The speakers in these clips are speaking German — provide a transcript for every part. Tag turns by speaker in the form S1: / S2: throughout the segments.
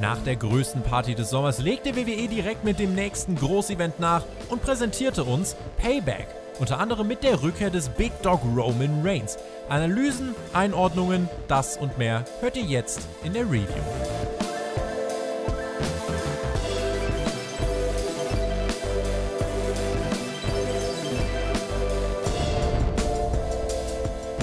S1: Nach der größten Party des Sommers legte WWE direkt mit dem nächsten Großevent nach und präsentierte uns Payback. Unter anderem mit der Rückkehr des Big Dog Roman Reigns. Analysen, Einordnungen, das und mehr hört ihr jetzt in der Review.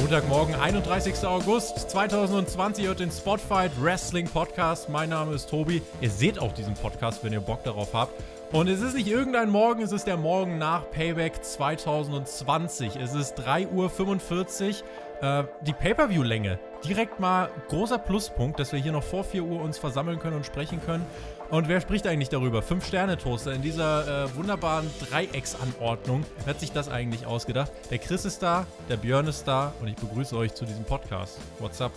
S1: Montagmorgen, 31. August 2020 hört den Spotfight Wrestling Podcast. Mein Name ist Tobi. Ihr seht auch diesen Podcast, wenn ihr Bock darauf habt. Und es ist nicht irgendein Morgen, es ist der Morgen nach Payback 2020. Es ist 3.45 Uhr. Äh, die Pay-Per-View-Länge. Direkt mal großer Pluspunkt, dass wir hier noch vor 4 Uhr uns versammeln können und sprechen können. Und wer spricht eigentlich darüber? Fünf-Sterne-Toaster in dieser äh, wunderbaren Dreiecksanordnung. Wer hat sich das eigentlich ausgedacht? Der Chris ist da, der Björn ist da und ich begrüße euch zu diesem Podcast. What's up?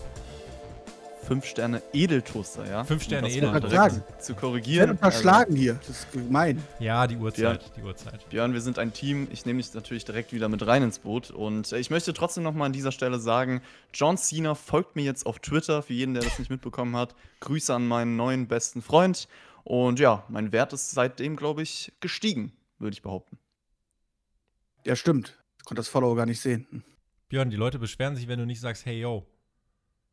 S2: Fünf Sterne Edeltoaster, ja?
S1: Fünf Sterne
S2: um
S1: Edeltoaster.
S2: Zu korrigieren.
S3: Ich unterschlagen also, hier. Das ist gemein.
S1: Ja, die Uhrzeit.
S2: Björn,
S1: die Uhrzeit.
S2: Björn, wir sind ein Team. Ich nehme dich natürlich direkt wieder mit rein ins Boot. Und ich möchte trotzdem nochmal an dieser Stelle sagen: John Cena folgt mir jetzt auf Twitter, für jeden, der das nicht mitbekommen hat. Grüße an meinen neuen besten Freund. Und ja, mein Wert ist seitdem, glaube ich, gestiegen, würde ich behaupten.
S3: Ja, stimmt. Ich konnte das Follower gar nicht sehen.
S1: Björn, die Leute beschweren sich, wenn du nicht sagst, hey yo.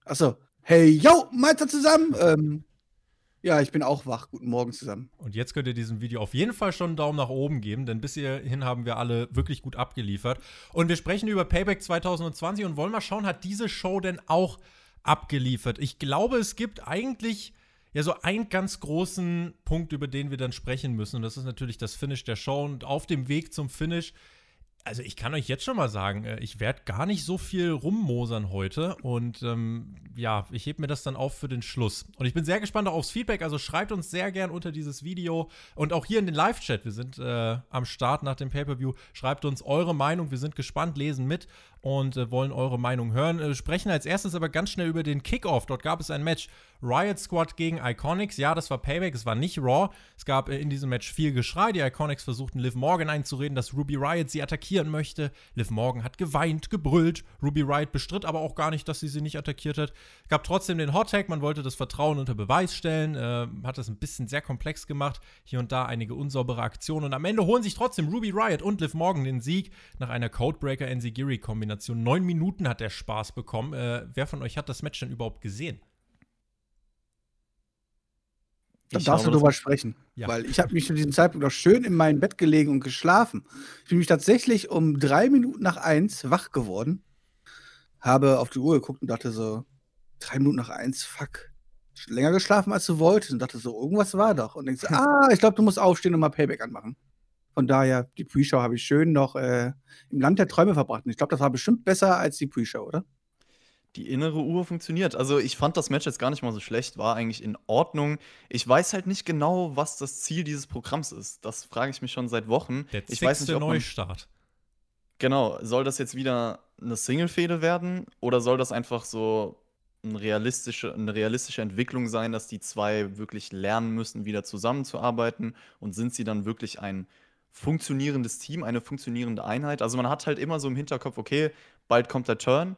S3: Achso, hey yo, Meister zusammen. Ähm, ja, ich bin auch wach. Guten Morgen zusammen.
S1: Und jetzt könnt ihr diesem Video auf jeden Fall schon einen Daumen nach oben geben, denn bis hierhin haben wir alle wirklich gut abgeliefert. Und wir sprechen über Payback 2020 und wollen mal schauen, hat diese Show denn auch abgeliefert? Ich glaube, es gibt eigentlich ja so einen ganz großen Punkt, über den wir dann sprechen müssen. Und das ist natürlich das Finish der Show. Und auf dem Weg zum Finish also ich kann euch jetzt schon mal sagen, äh, ich werde gar nicht so viel rummosern heute und ähm, ja, ich hebe mir das dann auf für den Schluss. Und ich bin sehr gespannt auch aufs Feedback, also schreibt uns sehr gern unter dieses Video und auch hier in den Live-Chat, wir sind äh, am Start nach dem Pay-Per-View, schreibt uns eure Meinung, wir sind gespannt, lesen mit und äh, wollen eure Meinung hören. Äh, sprechen als erstes aber ganz schnell über den Kickoff, dort gab es ein Match Riot Squad gegen Iconics. Ja, das war Payback, es war nicht Raw. Es gab äh, in diesem Match viel Geschrei. Die Iconics versuchten Liv Morgan einzureden, dass Ruby Riot sie attackieren möchte. Liv Morgan hat geweint, gebrüllt. Ruby Riot bestritt aber auch gar nicht, dass sie sie nicht attackiert hat. Gab trotzdem den Hot Tag, man wollte das Vertrauen unter Beweis stellen, äh, hat das ein bisschen sehr komplex gemacht. Hier und da einige unsaubere Aktionen und am Ende holen sich trotzdem Ruby Riot und Liv Morgan den Sieg nach einer Codebreaker NZ Kombination. Neun Minuten hat der Spaß bekommen. Äh, wer von euch hat das Match denn überhaupt gesehen?
S3: Dann darfst du drüber sprechen. Ja. Weil ich habe mich zu diesem Zeitpunkt noch schön in mein Bett gelegen und geschlafen. Ich bin mich tatsächlich um drei Minuten nach eins wach geworden, habe auf die Uhr geguckt und dachte so, drei Minuten nach eins, fuck. Länger geschlafen, als du wolltest und dachte so, irgendwas war doch. Und denkst, ah, ich glaube, du musst aufstehen und mal Payback anmachen. Von daher, die Pre-Show habe ich schön noch äh, im Land der Träume verbracht. Und ich glaube, das war bestimmt besser als die Pre-Show, oder?
S2: Die innere Uhr funktioniert. Also ich fand das Match jetzt gar nicht mal so schlecht, war eigentlich in Ordnung. Ich weiß halt nicht genau, was das Ziel dieses Programms ist. Das frage ich mich schon seit Wochen.
S1: Der
S2: ich
S1: weiß nicht, ob Neustart.
S2: Genau, soll das jetzt wieder eine Single-Fehde werden oder soll das einfach so eine realistische, eine realistische Entwicklung sein, dass die zwei wirklich lernen müssen, wieder zusammenzuarbeiten und sind sie dann wirklich ein funktionierendes Team, eine funktionierende Einheit? Also man hat halt immer so im Hinterkopf, okay, bald kommt der Turn,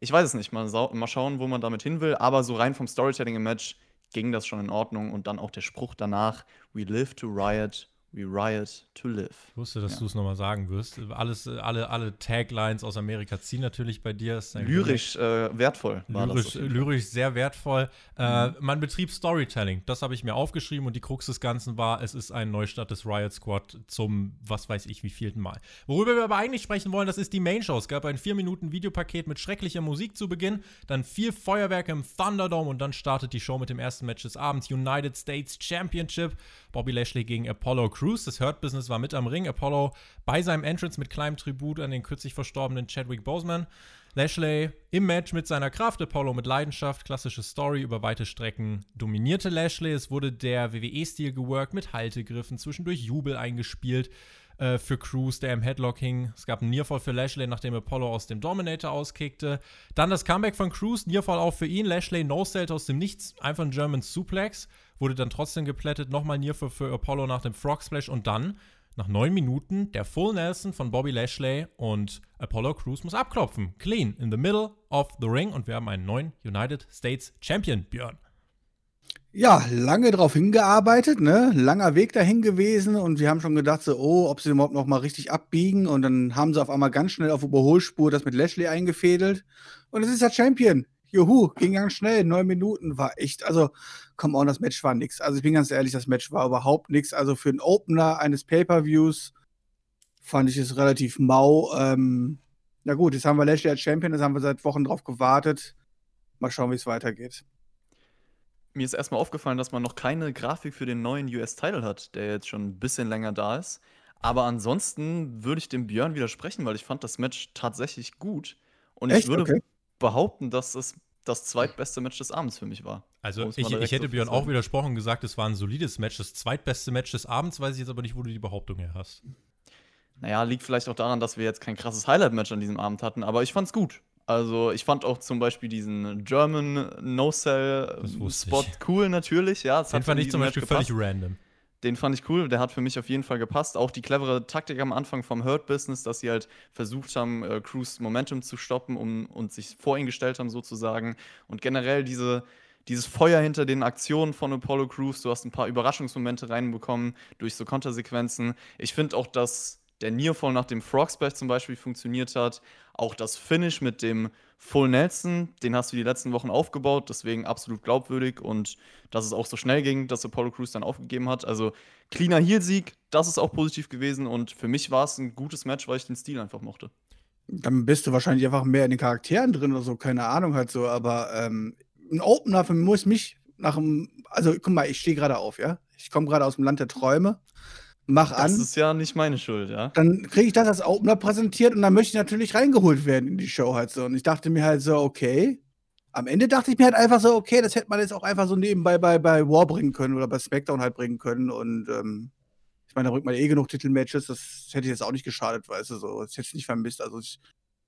S2: ich weiß es nicht, mal, mal schauen, wo man damit hin will. Aber so rein vom Storytelling im Match ging das schon in Ordnung. Und dann auch der Spruch danach: We live to riot, We riot to live.
S1: Ich wusste, dass ja. du es nochmal sagen wirst. Alles, alle, alle Taglines aus Amerika ziehen natürlich bei dir.
S2: lyrisch äh, wertvoll
S1: war lyrisch, das. Lyrisch sehr wertvoll. Äh, mhm. Äh, man betrieb Storytelling. Das habe ich mir aufgeschrieben und die Krux des Ganzen war, es ist ein Neustart des Riot Squad zum, was weiß ich, wie vielten Mal. Worüber wir aber eigentlich sprechen wollen, das ist die Main Show. Es gab ein 4-Minuten-Videopaket mit schrecklicher Musik zu Beginn, dann viel Feuerwerk im Thunderdome und dann startet die Show mit dem ersten Match des Abends. United States Championship. Bobby Lashley gegen Apollo Crews. Das Hurt Business war mit am Ring. Apollo bei seinem Entrance mit kleinem Tribut an den kürzlich verstorbenen Chadwick Boseman. Lashley im Match mit seiner Kraft, Apollo mit Leidenschaft, klassische Story über weite Strecken dominierte Lashley. Es wurde der WWE-Stil geworkt mit Haltegriffen, zwischendurch Jubel eingespielt äh, für Cruz, der im Headlock hing. Es gab einen Nearfall für Lashley, nachdem Apollo aus dem Dominator auskickte. Dann das Comeback von Cruz, Nearfall auch für ihn. Lashley no-selt aus dem Nichts, einfach ein German Suplex wurde dann trotzdem geplättet, nochmal Nearfall für Apollo nach dem Frog Splash und dann nach neun Minuten der Full Nelson von Bobby Lashley und Apollo Crews muss abklopfen. Clean in the middle of the ring und wir haben einen neuen United States Champion, Björn.
S3: Ja, lange drauf hingearbeitet, ne? Langer Weg dahin gewesen und wir haben schon gedacht, so, oh, ob sie überhaupt noch mal richtig abbiegen. Und dann haben sie auf einmal ganz schnell auf Überholspur das mit Lashley eingefädelt. Und es ist der Champion. Juhu, ging ganz schnell, neun Minuten war echt, also, come on, das Match war nix. Also ich bin ganz ehrlich, das Match war überhaupt nix. Also für einen Opener eines Pay-Per-Views fand ich es relativ mau. Ähm, na gut, jetzt haben wir Lashley als Champion, das haben wir seit Wochen drauf gewartet. Mal schauen, wie es weitergeht
S2: mir ist erstmal aufgefallen, dass man noch keine Grafik für den neuen US-Title hat, der jetzt schon ein bisschen länger da ist. Aber ansonsten würde ich dem Björn widersprechen, weil ich fand das Match tatsächlich gut. Und Echt? ich würde okay. behaupten, dass es das zweitbeste Match des Abends für mich war.
S1: Also ich, ich hätte so Björn auch widersprochen und gesagt, es war ein solides Match. Das zweitbeste Match des Abends weiß ich jetzt aber nicht, wo du die Behauptung her hast.
S2: Naja, liegt vielleicht auch daran, dass wir jetzt kein krasses Highlight-Match an diesem Abend hatten, aber ich fand's gut. Also ich fand auch zum Beispiel diesen German No-Cell-Spot cool natürlich. Ja,
S1: Den fand ich zum Beispiel völlig random.
S2: Den fand ich cool, der hat für mich auf jeden Fall gepasst. Auch die clevere Taktik am Anfang vom Hurt Business, dass sie halt versucht haben, äh, Cruz Momentum zu stoppen um, und sich vor ihn gestellt haben, sozusagen. Und generell diese, dieses Feuer hinter den Aktionen von Apollo Crews. Du hast ein paar Überraschungsmomente reinbekommen durch so Kontersequenzen. Ich finde auch, dass der Nearfall nach dem Frog Splash zum Beispiel funktioniert hat. Auch das Finish mit dem Full Nelson, den hast du die letzten Wochen aufgebaut, deswegen absolut glaubwürdig und dass es auch so schnell ging, dass Apollo Crews dann aufgegeben hat. Also cleaner Heel-Sieg, das ist auch positiv gewesen und für mich war es ein gutes Match, weil ich den Stil einfach mochte.
S3: Dann bist du wahrscheinlich einfach mehr in den Charakteren drin oder so, keine Ahnung halt so, aber ähm, ein Opener für mich muss mich nach einem, also guck mal, ich stehe gerade auf, ja? Ich komme gerade aus dem Land der Träume mach an.
S2: Das ist ja nicht meine Schuld, ja.
S3: Dann kriege ich das als Opener präsentiert und dann möchte ich natürlich reingeholt werden in die Show halt so. Und ich dachte mir halt so, okay. Am Ende dachte ich mir halt einfach so, okay, das hätte man jetzt auch einfach so nebenbei bei, bei War bringen können oder bei SmackDown halt bringen können. Und ähm, ich meine, da rückt man eh genug Titelmatches, das hätte jetzt auch nicht geschadet, weißt du, so. Das hätte ich nicht vermisst. Also ich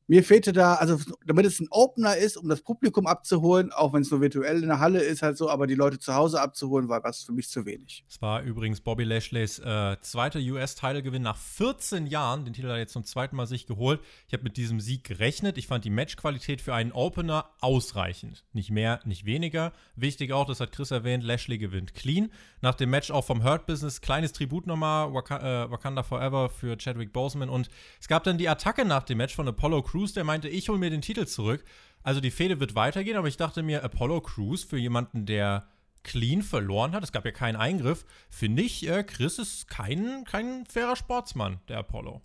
S3: mir fehlte da, also damit es ein Opener ist, um das Publikum abzuholen, auch wenn es nur virtuell in der Halle ist, halt so, aber die Leute zu Hause abzuholen, war was für mich zu wenig.
S1: Es war übrigens Bobby Lashleys äh, zweiter US-Titelgewinn nach 14 Jahren. Den Titel hat er jetzt zum zweiten Mal sich geholt. Ich habe mit diesem Sieg gerechnet. Ich fand die Matchqualität für einen Opener ausreichend. Nicht mehr, nicht weniger. Wichtig auch, das hat Chris erwähnt, Lashley gewinnt clean. Nach dem Match auch vom Hurt Business, kleines Tribut nochmal, Wak äh, Wakanda Forever für Chadwick Boseman. Und es gab dann die Attacke nach dem Match von Apollo Crews Crews, der meinte, ich hole mir den Titel zurück. Also die Fehde wird weitergehen, aber ich dachte mir, Apollo Crews für jemanden, der clean verloren hat, es gab ja keinen Eingriff, finde ich, äh, Chris ist kein, kein fairer Sportsmann, der Apollo.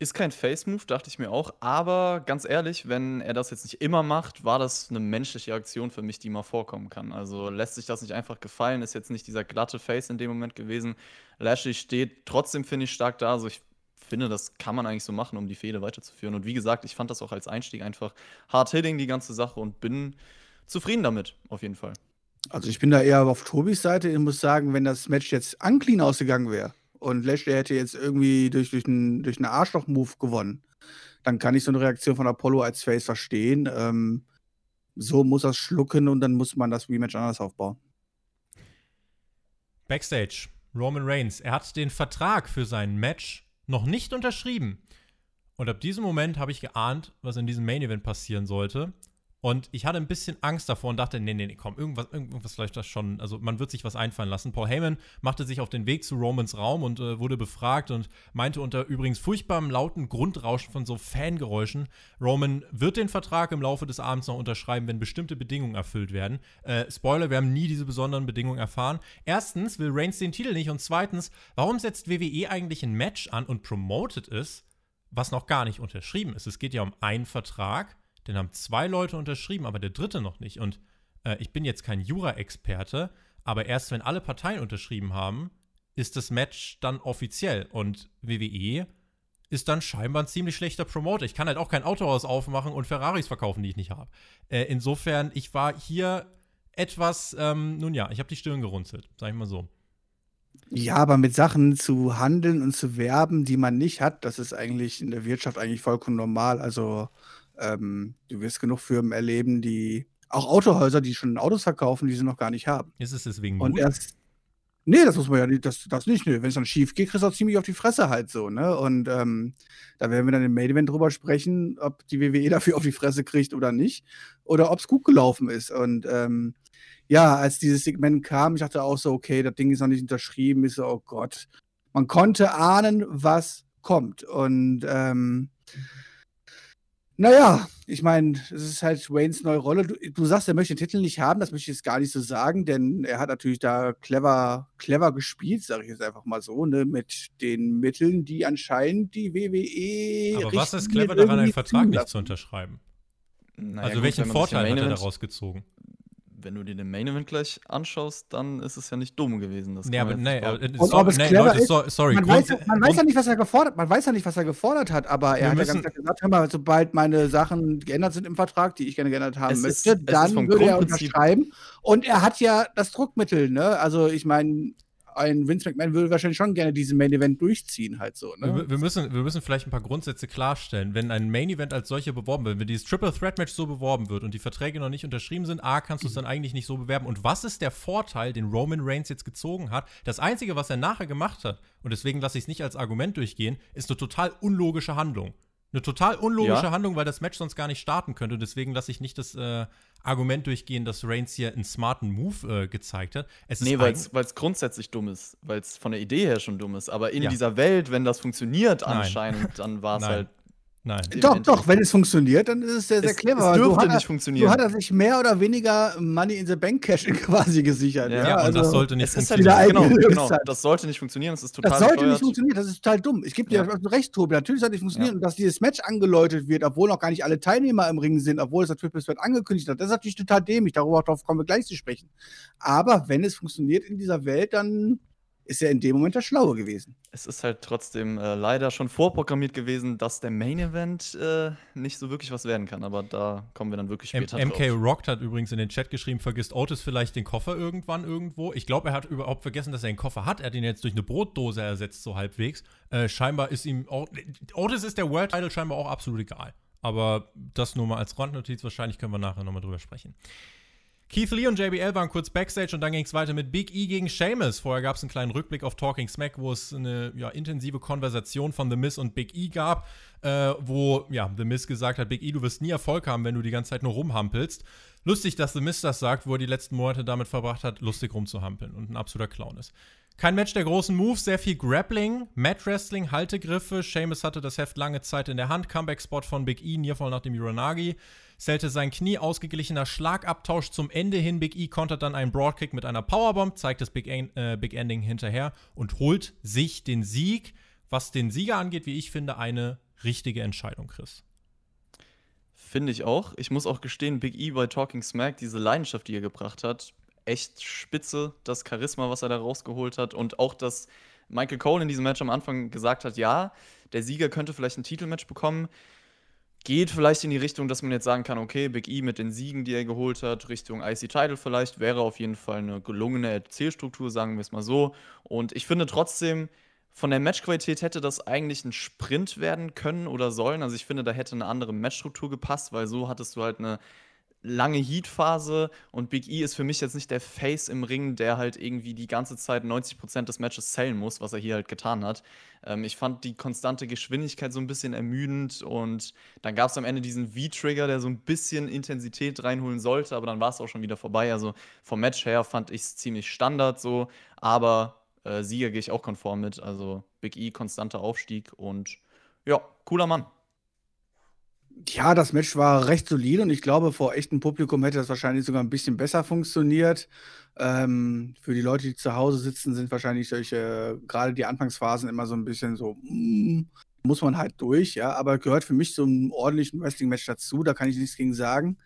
S2: Ist kein Face-Move, dachte ich mir auch. Aber ganz ehrlich, wenn er das jetzt nicht immer macht, war das eine menschliche Aktion für mich, die mal vorkommen kann. Also lässt sich das nicht einfach gefallen, ist jetzt nicht dieser glatte Face in dem Moment gewesen. Lashley steht trotzdem, finde ich, stark da. Also ich finde, das kann man eigentlich so machen, um die Fehde weiterzuführen. Und wie gesagt, ich fand das auch als Einstieg einfach hard hitting, die ganze Sache, und bin zufrieden damit, auf jeden Fall.
S3: Also ich bin da eher auf Tobis Seite. Ich muss sagen, wenn das Match jetzt unclean ausgegangen wäre und Lashley hätte jetzt irgendwie durch, durch einen, durch einen Arschloch-Move gewonnen, dann kann ich so eine Reaktion von Apollo als Face verstehen. Ähm, so muss er schlucken und dann muss man das Rematch anders aufbauen.
S1: Backstage, Roman Reigns, er hat den Vertrag für sein Match noch nicht unterschrieben. Und ab diesem Moment habe ich geahnt, was in diesem Main Event passieren sollte. Und ich hatte ein bisschen Angst davor und dachte, nee, nee, nee, komm, irgendwas, irgendwas läuft das schon. Also man wird sich was einfallen lassen. Paul Heyman machte sich auf den Weg zu Romans Raum und äh, wurde befragt und meinte unter übrigens furchtbarem lauten Grundrauschen von so Fangeräuschen, Roman wird den Vertrag im Laufe des Abends noch unterschreiben, wenn bestimmte Bedingungen erfüllt werden. Äh, Spoiler, wir haben nie diese besonderen Bedingungen erfahren. Erstens will Reigns den Titel nicht und zweitens, warum setzt WWE eigentlich ein Match an und promotet es, was noch gar nicht unterschrieben ist? Es geht ja um einen Vertrag den haben zwei Leute unterschrieben, aber der dritte noch nicht. Und äh, ich bin jetzt kein Jura-Experte, aber erst wenn alle Parteien unterschrieben haben, ist das Match dann offiziell. Und WWE ist dann scheinbar ein ziemlich schlechter Promoter. Ich kann halt auch kein Autohaus aufmachen und Ferraris verkaufen, die ich nicht habe. Äh, insofern, ich war hier etwas, ähm, nun ja, ich habe die Stirn gerunzelt, sag ich mal so.
S3: Ja, aber mit Sachen zu handeln und zu werben, die man nicht hat, das ist eigentlich in der Wirtschaft eigentlich vollkommen normal. Also ähm, du wirst genug Firmen erleben, die auch Autohäuser, die schon Autos verkaufen, die sie noch gar nicht haben.
S1: Ist es deswegen
S3: Und
S1: gut?
S3: erst, Nee, das muss man ja nicht, das, das nicht. Nee. Wenn es dann schief geht, kriegst du auch ziemlich auf die Fresse halt so, ne? Und ähm, da werden wir dann im Main Event drüber sprechen, ob die WWE dafür auf die Fresse kriegt oder nicht. Oder ob es gut gelaufen ist. Und ähm, ja, als dieses Segment kam, ich dachte auch so, okay, das Ding ist noch nicht unterschrieben, ist so, oh Gott. Man konnte ahnen, was kommt. Und ähm, naja, ich meine, es ist halt Waynes neue Rolle. Du, du, sagst, er möchte den Titel nicht haben, das möchte ich jetzt gar nicht so sagen, denn er hat natürlich da clever, clever gespielt, sage ich jetzt einfach mal so, ne, mit den Mitteln, die anscheinend die WWE.
S1: Aber was ist clever daran, einen Vertrag nicht zu unterschreiben? Naja, also gut, welchen Vorteil hat er daraus gezogen?
S2: Wenn du dir den Main Event gleich anschaust, dann ist es ja nicht dumm gewesen. Das
S1: nee, aber nee, aber,
S3: äh, so, ob es nee, Leute, so, sorry. Man, weiß, man weiß, ja nicht, was er gefordert, man weiß ja nicht, was er gefordert hat, aber er hat ja ganz klar gesagt, hör mal, sobald meine Sachen geändert sind im Vertrag, die ich gerne geändert haben möchte, ist, dann würde er unterschreiben. Und er hat ja das Druckmittel, ne? Also ich meine, ein Vince McMahon würde wahrscheinlich schon gerne diesen Main Event durchziehen, halt so. Ne?
S1: Wir, wir, müssen, wir müssen vielleicht ein paar Grundsätze klarstellen. Wenn ein Main Event als solcher beworben wird, wenn dieses Triple Threat Match so beworben wird und die Verträge noch nicht unterschrieben sind, A, kannst du es dann eigentlich nicht so bewerben. Und was ist der Vorteil, den Roman Reigns jetzt gezogen hat? Das Einzige, was er nachher gemacht hat, und deswegen lasse ich es nicht als Argument durchgehen, ist eine total unlogische Handlung. Eine total unlogische ja. Handlung, weil das Match sonst gar nicht starten könnte. Deswegen lasse ich nicht das äh, Argument durchgehen, dass Reigns hier einen smarten Move äh, gezeigt hat.
S2: Es nee, weil es grundsätzlich dumm ist. Weil es von der Idee her schon dumm ist. Aber in ja. dieser Welt, wenn das funktioniert anscheinend, dann war es halt
S3: Nein. Doch, doch, wenn es funktioniert, dann ist es sehr, sehr es, clever.
S2: Es dürfte nicht funktionieren.
S3: So hat er sich mehr oder weniger Money in the Bank Cash quasi gesichert. Ja,
S1: ja und also, das sollte nicht
S2: funktionieren. Halt genau, genau, das sollte nicht funktionieren. Das ist total
S3: Das sollte steuert. nicht funktionieren, das ist total dumm. Ich gebe dir ja. recht, Tobi. Natürlich sollte nicht funktionieren. Und dass dieses Match angeläutet wird, obwohl noch gar nicht alle Teilnehmer im Ring sind, obwohl es das Triple Threat angekündigt hat, das ist natürlich total dämlich. Darüber kommen wir gleich zu sprechen. Aber wenn es funktioniert in dieser Welt, dann ist er in dem Moment der Schlaue gewesen.
S2: Es ist halt trotzdem äh, leider schon vorprogrammiert gewesen, dass der Main Event äh, nicht so wirklich was werden kann, aber da kommen wir dann wirklich später
S1: M MK drauf. Rocked hat übrigens in den Chat geschrieben, vergisst Otis vielleicht den Koffer irgendwann irgendwo. Ich glaube, er hat überhaupt vergessen, dass er einen Koffer hat. Er hat ihn jetzt durch eine Brotdose ersetzt, so halbwegs. Äh, scheinbar ist ihm auch, Otis ist der World Title scheinbar auch absolut egal. Aber das nur mal als Randnotiz. Wahrscheinlich können wir nachher nochmal drüber sprechen. Keith Lee und JBL waren kurz Backstage und dann ging es weiter mit Big E gegen Sheamus. Vorher gab es einen kleinen Rückblick auf Talking Smack, wo es eine ja, intensive Konversation von The Miz und Big E gab, äh, wo ja, The Miz gesagt hat, Big E, du wirst nie Erfolg haben, wenn du die ganze Zeit nur rumhampelst. Lustig, dass The Miz das sagt, wo er die letzten Monate damit verbracht hat, lustig rumzuhampeln und ein absoluter Clown ist. Kein Match der großen Moves, sehr viel Grappling, Mat Wrestling, Haltegriffe. Sheamus hatte das Heft lange Zeit in der Hand. Comeback-Spot von Big E, Nierfall nach dem Uranagi. Zählte sein Knie, ausgeglichener Schlagabtausch zum Ende hin. Big E kontert dann einen Broadkick mit einer Powerbomb, zeigt das Big, äh, Big Ending hinterher und holt sich den Sieg. Was den Sieger angeht, wie ich finde, eine richtige Entscheidung, Chris.
S2: Finde ich auch. Ich muss auch gestehen, Big E bei Talking Smack, diese Leidenschaft, die er gebracht hat, echt spitze, das Charisma, was er da rausgeholt hat und auch, dass Michael Cole in diesem Match am Anfang gesagt hat, ja, der Sieger könnte vielleicht ein Titelmatch bekommen. Geht vielleicht in die Richtung, dass man jetzt sagen kann, okay, Big E mit den Siegen, die er geholt hat, Richtung IC Title vielleicht, wäre auf jeden Fall eine gelungene Erzählstruktur, sagen wir es mal so. Und ich finde trotzdem, von der Matchqualität hätte das eigentlich ein Sprint werden können oder sollen. Also ich finde, da hätte eine andere Matchstruktur gepasst, weil so hattest du halt eine lange Heat-Phase und Big E ist für mich jetzt nicht der Face im Ring, der halt irgendwie die ganze Zeit 90% des Matches zählen muss, was er hier halt getan hat. Ähm, ich fand die konstante Geschwindigkeit so ein bisschen ermüdend und dann gab es am Ende diesen V-Trigger, der so ein bisschen Intensität reinholen sollte, aber dann war es auch schon wieder vorbei. Also vom Match her fand ich es ziemlich Standard so, aber äh, Sieger gehe ich auch konform mit. Also Big E, konstanter Aufstieg und ja, cooler Mann.
S3: Ja, das Match war recht solide und ich glaube, vor echtem Publikum hätte das wahrscheinlich sogar ein bisschen besser funktioniert. Ähm, für die Leute, die zu Hause sitzen, sind wahrscheinlich solche, gerade die Anfangsphasen immer so ein bisschen so, mm, muss man halt durch, ja, aber gehört für mich zum ordentlichen Wrestling-Match dazu, da kann ich nichts gegen sagen.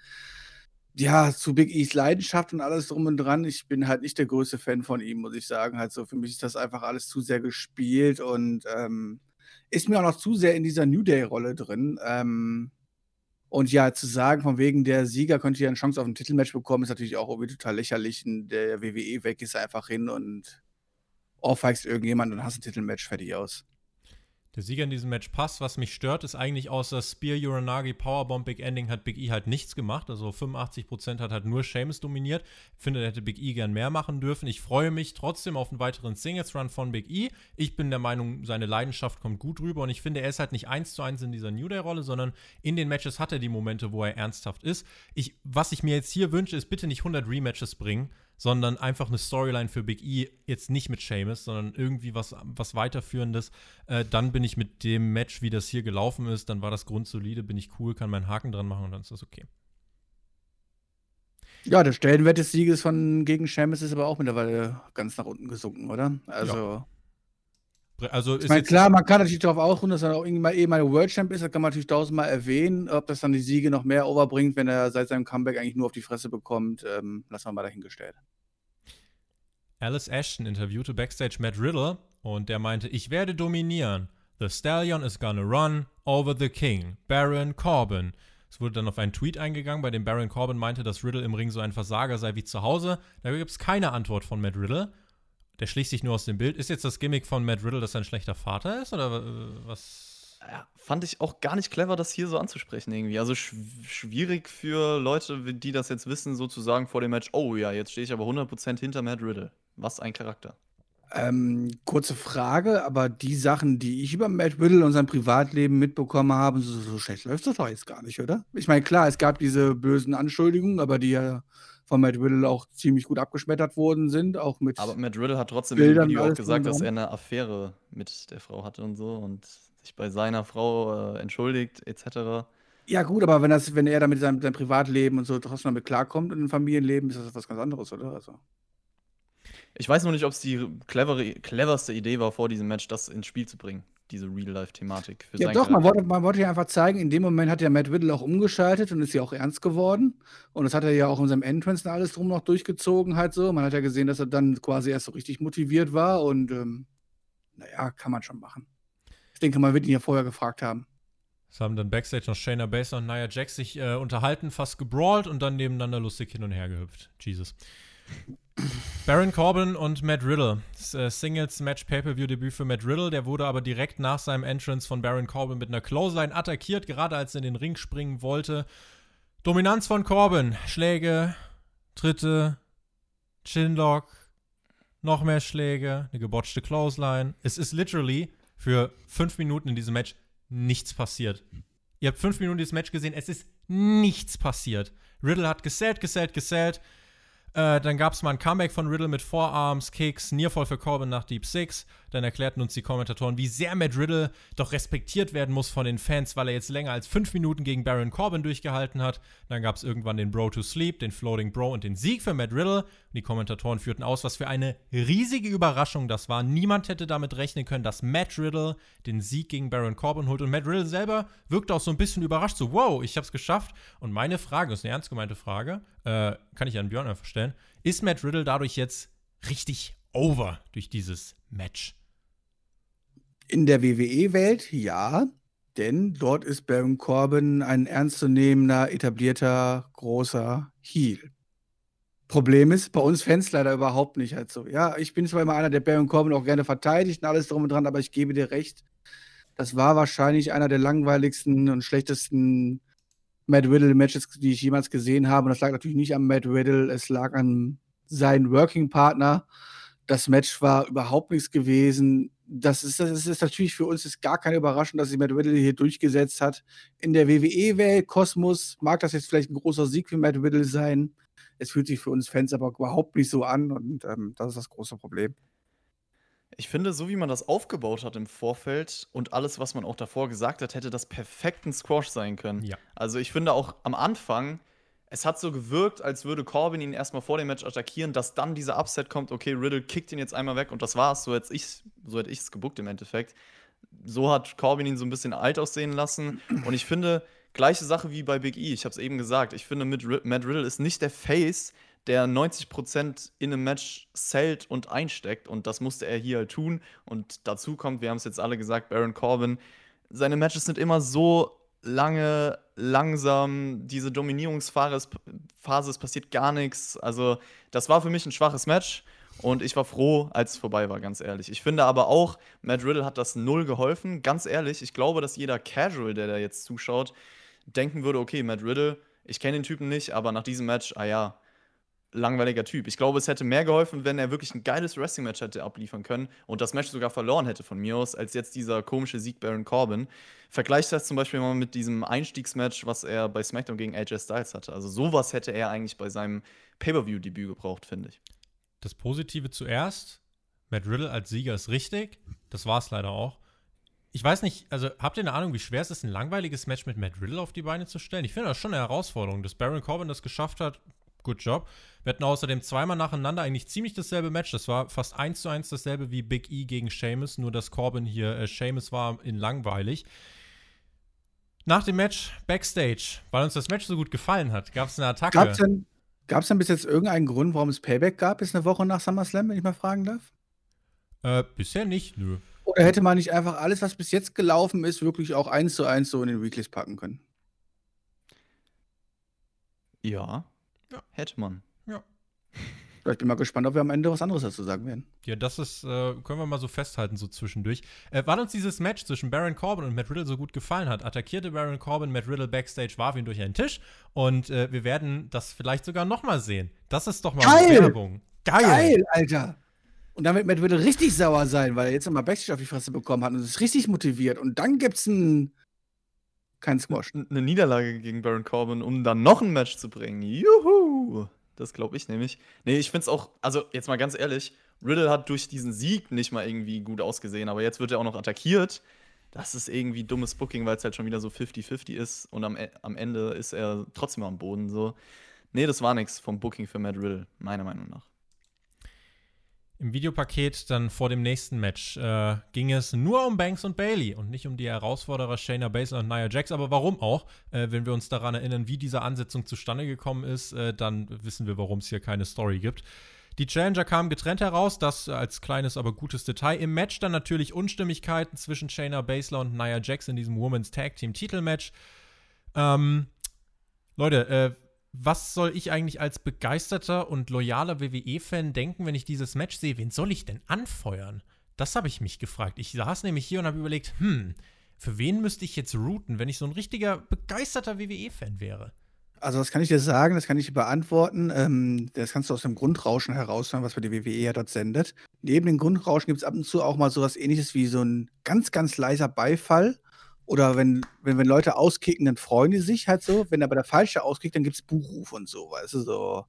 S3: Ja, zu Big E's Leidenschaft und alles drum und dran. Ich bin halt nicht der größte Fan von ihm, muss ich sagen. Halt so, für mich ist das einfach alles zu sehr gespielt und ähm, ist mir auch noch zu sehr in dieser New Day-Rolle drin. Ähm, und ja, zu sagen, von wegen der Sieger könnte ja eine Chance auf ein Titelmatch bekommen, ist natürlich auch irgendwie total lächerlich. Der WWE weg ist einfach hin und ohrfeigst irgendjemand und hast ein Titelmatch fertig aus.
S1: Der Sieger in diesem Match passt. Was mich stört, ist eigentlich außer Spear, Uranagi, Powerbomb, Big Ending hat Big E halt nichts gemacht. Also 85% hat halt nur Seamus dominiert. Ich finde, er hätte Big E gern mehr machen dürfen. Ich freue mich trotzdem auf einen weiteren Singles-Run von Big E. Ich bin der Meinung, seine Leidenschaft kommt gut rüber und ich finde, er ist halt nicht eins zu eins in dieser New Day-Rolle, sondern in den Matches hat er die Momente, wo er ernsthaft ist. Ich, was ich mir jetzt hier wünsche, ist bitte nicht 100 Rematches bringen, sondern einfach eine Storyline für Big E, jetzt nicht mit Seamus, sondern irgendwie was, was weiterführendes. Äh, dann bin ich mit dem Match, wie das hier gelaufen ist, dann war das grundsolide, bin ich cool, kann meinen Haken dran machen und dann ist das okay.
S3: Ja, der Stellenwert des Sieges von gegen Seamus ist aber auch mittlerweile ganz nach unten gesunken, oder? Also. Ja. Also ich meine, klar, man kann natürlich darauf ausruhen, dass er auch irgendwann eh mal World Champ ist. Das kann man natürlich tausendmal erwähnen. Ob das dann die Siege noch mehr overbringt, wenn er seit seinem Comeback eigentlich nur auf die Fresse bekommt, ähm, lassen wir mal dahingestellt.
S1: Alice Ashton interviewte backstage Matt Riddle und der meinte, ich werde dominieren. The Stallion is gonna run over the King, Baron Corbin. Es wurde dann auf einen Tweet eingegangen, bei dem Baron Corbin meinte, dass Riddle im Ring so ein Versager sei wie zu Hause. Da gibt es keine Antwort von Matt Riddle. Der schlicht sich nur aus dem Bild. Ist jetzt das Gimmick von Matt Riddle, dass er ein schlechter Vater ist? Oder was?
S2: Ja, fand ich auch gar nicht clever, das hier so anzusprechen irgendwie. Also sch schwierig für Leute, die das jetzt wissen, sozusagen vor dem Match, oh ja, jetzt stehe ich aber 100% hinter Matt Riddle. Was ein Charakter.
S3: Ähm, kurze Frage, aber die Sachen, die ich über Matt Riddle und sein Privatleben mitbekommen habe, so, so schlecht läuft das doch jetzt gar nicht, oder? Ich meine, klar, es gab diese bösen Anschuldigungen, aber die ja von Matt Riddle auch ziemlich gut abgeschmettert worden sind, auch mit.
S2: Aber Matt Riddle hat trotzdem Bildern im Video auch gesagt, dass er eine Affäre mit der Frau hatte und so und sich bei seiner Frau äh, entschuldigt, etc.
S3: Ja, gut, aber wenn, das, wenn er damit sein, sein Privatleben und so trotzdem damit klarkommt und ein Familienleben, ist das was ganz anderes, oder? Also.
S2: Ich weiß noch nicht, ob es die clevere, cleverste Idee war, vor diesem Match das ins Spiel zu bringen diese Real-Life-Thematik.
S3: Ja, doch, man wollte, man wollte ja einfach zeigen, in dem Moment hat ja Matt Riddle auch umgeschaltet und ist ja auch ernst geworden. Und das hat er ja auch in seinem Entrance und alles drum noch durchgezogen, halt so. Man hat ja gesehen, dass er dann quasi erst so richtig motiviert war und ähm, naja, kann man schon machen. Ich denke, man wird ihn ja vorher gefragt haben.
S1: Es haben dann Backstage noch Shayna Baszler und Nia Jax sich äh, unterhalten, fast gebrawlt und dann nebeneinander lustig hin und her gehüpft. Jesus. Baron Corbin und Matt Riddle. Äh, Singles Match Pay-Per-View-Debüt für Matt Riddle. Der wurde aber direkt nach seinem Entrance von Baron Corbin mit einer Clothesline attackiert, gerade als er in den Ring springen wollte. Dominanz von Corbin. Schläge, Tritte, Chinlock, noch mehr Schläge, eine gebotchte Clothesline. Es ist literally für fünf Minuten in diesem Match nichts passiert. Ihr habt fünf Minuten dieses Match gesehen, es ist nichts passiert. Riddle hat gesellt, gesellt, gesellt. Äh, dann gab es mal ein Comeback von Riddle mit Forearms, Kicks, Nearfall für Corbin nach Deep Six. Dann erklärten uns die Kommentatoren, wie sehr Matt Riddle doch respektiert werden muss von den Fans, weil er jetzt länger als fünf Minuten gegen Baron Corbin durchgehalten hat. Dann gab es irgendwann den Bro to Sleep, den Floating Bro und den Sieg für Matt Riddle. Und die Kommentatoren führten aus, was für eine riesige Überraschung das war. Niemand hätte damit rechnen können, dass Matt Riddle den Sieg gegen Baron Corbin holt. Und Matt Riddle selber wirkte auch so ein bisschen überrascht, so, wow, ich hab's geschafft. Und meine Frage, ist eine ernst gemeinte Frage, äh, kann ich an Björn einfach stellen. Ist Matt Riddle dadurch jetzt richtig over durch dieses Match?
S3: In der WWE-Welt ja, denn dort ist Baron Corbin ein ernstzunehmender, etablierter, großer Heel. Problem ist, bei uns Fans leider überhaupt nicht halt so. Ja, ich bin zwar immer einer, der Baron Corbin auch gerne verteidigt und alles drum und dran, aber ich gebe dir recht, das war wahrscheinlich einer der langweiligsten und schlechtesten Matt Riddle-Matches, die ich jemals gesehen habe. Und das lag natürlich nicht an Matt Riddle, es lag an seinem Working-Partner. Das Match war überhaupt nichts gewesen das ist, das ist natürlich für uns ist gar keine Überraschung, dass sich Matt Riddle hier durchgesetzt hat. In der WWE-Welt, Kosmos, mag das jetzt vielleicht ein großer Sieg für Matt Riddle sein. Es fühlt sich für uns Fans aber überhaupt nicht so an und ähm, das ist das große Problem.
S2: Ich finde, so wie man das aufgebaut hat im Vorfeld und alles, was man auch davor gesagt hat, hätte das perfekt ein Squash sein können. Ja. Also ich finde auch am Anfang es hat so gewirkt, als würde Corbin ihn erstmal vor dem Match attackieren, dass dann dieser Upset kommt, okay, Riddle kickt ihn jetzt einmal weg und das war's. So hätte ich so hätte ich es gebuckt im Endeffekt. So hat Corbin ihn so ein bisschen alt aussehen lassen und ich finde gleiche Sache wie bei Big E. Ich habe es eben gesagt. Ich finde mit Matt Riddle ist nicht der Face, der 90% in einem Match zählt und einsteckt und das musste er hier halt tun und dazu kommt, wir haben es jetzt alle gesagt, Baron Corbin seine Matches sind immer so lange, langsam, diese Dominierungsphase, es passiert gar nichts. Also, das war für mich ein schwaches Match. Und ich war froh, als es vorbei war, ganz ehrlich. Ich finde aber auch, Matt Riddle hat das null geholfen. Ganz ehrlich, ich glaube, dass jeder Casual, der da jetzt zuschaut, denken würde, okay, Matt Riddle, ich kenne den Typen nicht, aber nach diesem Match, ah ja, langweiliger Typ. Ich glaube, es hätte mehr geholfen, wenn er wirklich ein geiles Wrestling-Match hätte abliefern können und das Match sogar verloren hätte von mir aus, als jetzt dieser komische Sieg Baron Corbin. Vergleich das zum Beispiel mal mit diesem Einstiegsmatch, was er bei SmackDown gegen AJ Styles hatte. Also sowas hätte er eigentlich bei seinem Pay-Per-View-Debüt gebraucht, finde ich.
S1: Das Positive zuerst. Matt Riddle als Sieger ist richtig. Das war es leider auch. Ich weiß nicht, also habt ihr eine Ahnung, wie schwer es ist, ein langweiliges Match mit Matt Riddle auf die Beine zu stellen? Ich finde das schon eine Herausforderung. Dass Baron Corbin das geschafft hat, good job. Wir hatten außerdem zweimal nacheinander eigentlich ziemlich dasselbe Match. Das war fast eins zu eins dasselbe wie Big E gegen Sheamus, nur dass Corbin hier äh, Sheamus war in langweilig. Nach dem Match Backstage, weil uns das Match so gut gefallen hat, gab es eine Attacke.
S3: Gab es denn, denn bis jetzt irgendeinen Grund, warum es Payback gab, bis eine Woche nach SummerSlam, wenn ich mal fragen darf?
S1: Äh, bisher nicht, nö.
S3: Oder hätte man nicht einfach alles, was bis jetzt gelaufen ist, wirklich auch eins zu eins so in den Weeklies packen können?
S2: Ja. Ja. Hätte man.
S1: Ja.
S3: Ich bin mal gespannt, ob wir am Ende was anderes dazu sagen werden.
S1: Ja, das ist, äh, können wir mal so festhalten, so zwischendurch. Äh, weil uns dieses Match zwischen Baron Corbin und Matt Riddle so gut gefallen hat, attackierte Baron Corbin Matt Riddle backstage, warf ihn durch einen Tisch und äh, wir werden das vielleicht sogar nochmal sehen. Das ist doch mal
S3: Geil! Werbung. Geil! Geil, Alter! Und wird Matt Riddle richtig sauer sein, weil er jetzt nochmal Backstage auf die Fresse bekommen hat und ist richtig motiviert. Und dann gibt's ein kein Squash.
S2: Eine Niederlage gegen Baron Corbin, um dann noch ein Match zu bringen. Juhu! Das glaube ich nämlich. Nee, ich finde es auch, also jetzt mal ganz ehrlich, Riddle hat durch diesen Sieg nicht mal irgendwie gut ausgesehen, aber jetzt wird er auch noch attackiert. Das ist irgendwie dummes Booking, weil es halt schon wieder so 50-50 ist und am, e, am Ende ist er trotzdem am Boden so. Nee, das war nichts vom Booking für Matt Riddle, meiner Meinung nach.
S1: Im Videopaket dann vor dem nächsten Match äh, ging es nur um Banks und Bailey und nicht um die Herausforderer Shayna Baszler und Nia Jax. Aber warum auch? Äh, wenn wir uns daran erinnern, wie diese Ansetzung zustande gekommen ist, äh, dann wissen wir, warum es hier keine Story gibt. Die Challenger kamen getrennt heraus, das als kleines, aber gutes Detail. Im Match dann natürlich Unstimmigkeiten zwischen Shayna Baszler und Nia Jax in diesem Women's Tag Team Titelmatch. Ähm, Leute, äh, was soll ich eigentlich als begeisterter und loyaler WWE-Fan denken, wenn ich dieses Match sehe? Wen soll ich denn anfeuern? Das habe ich mich gefragt. Ich saß nämlich hier und habe überlegt, hm, für wen müsste ich jetzt routen, wenn ich so ein richtiger begeisterter WWE-Fan wäre?
S3: Also, das kann ich dir sagen, das kann ich dir beantworten. Ähm, das kannst du aus dem Grundrauschen heraushören, was bei der WWE ja dort sendet. Neben dem Grundrauschen gibt es ab und zu auch mal so was ähnliches wie so ein ganz, ganz leiser Beifall oder wenn, wenn, wenn Leute auskicken, dann freuen die sich halt so. Wenn aber der Falsche auskickt, dann gibt es Buchruf und so, weißt du, so.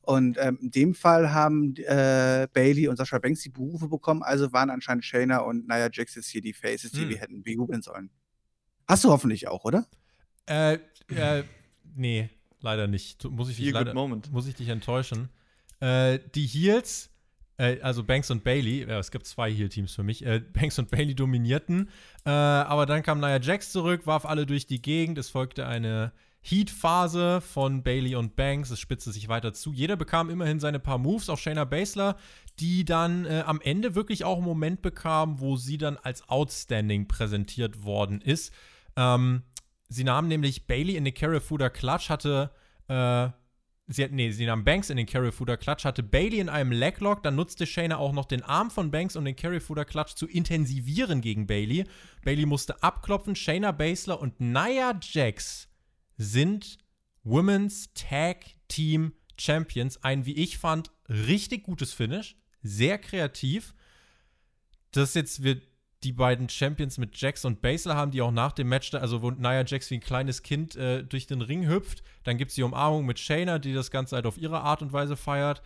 S3: Und ähm, in dem Fall haben äh, Bailey und Sascha Banks die Berufe bekommen, also waren anscheinend Shayna und Nia Jax jetzt hier die Faces, die hm. wir hätten bejubeln sollen. Hast du hoffentlich auch, oder?
S1: Äh, äh, nee, leider nicht. Muss ich dich, leider, muss ich dich enttäuschen. Äh, die Heels äh, also Banks und Bailey, äh, es gibt zwei Heal-Teams für mich, äh, Banks und Bailey dominierten, äh, aber dann kam Nia Jax zurück, warf alle durch die Gegend, es folgte eine Heat-Phase von Bailey und Banks, es spitzte sich weiter zu. Jeder bekam immerhin seine paar Moves, auch Shayna Baszler, die dann äh, am Ende wirklich auch einen Moment bekam, wo sie dann als Outstanding präsentiert worden ist. Ähm, sie nahm nämlich Bailey in den Carafuda Clutch, hatte äh, Sie, hat, nee, sie nahm Banks in den Carryfooder Clutch, hatte Bailey in einem Leglock, dann nutzte Shayna auch noch den Arm von Banks, um den Carryfooder Clutch zu intensivieren gegen Bailey. Bailey musste abklopfen. Shayna Baszler und Nia Jax sind Women's Tag Team Champions. Ein, wie ich fand, richtig gutes Finish. Sehr kreativ. Das jetzt wird die beiden Champions mit Jax und Baszler haben, die auch nach dem Match, also wo Nia Jax wie ein kleines Kind äh, durch den Ring hüpft. Dann gibt es die Umarmung mit Shayna, die das Ganze halt auf ihre Art und Weise feiert.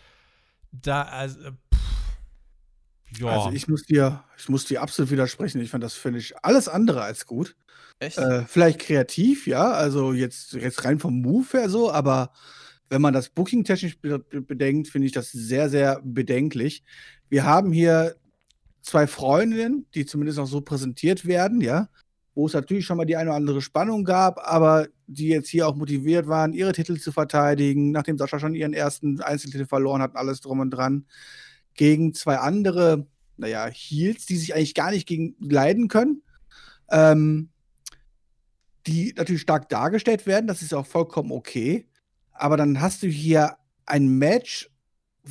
S1: Da, also, pff,
S3: ja. Also ich muss dir, ich muss dir absolut widersprechen. Ich fand das, finde ich, alles andere als gut. Echt? Äh, vielleicht kreativ, ja, also jetzt, jetzt rein vom Move her so, aber wenn man das Booking technisch bedenkt, finde ich das sehr, sehr bedenklich. Wir haben hier zwei Freundinnen, die zumindest auch so präsentiert werden, ja, wo es natürlich schon mal die eine oder andere Spannung gab, aber die jetzt hier auch motiviert waren, ihre Titel zu verteidigen, nachdem Sascha schon ihren ersten Einzeltitel verloren hat, alles drum und dran, gegen zwei andere, naja, Heels, die sich eigentlich gar nicht gegen leiden können, ähm, die natürlich stark dargestellt werden, das ist auch vollkommen okay, aber dann hast du hier ein Match,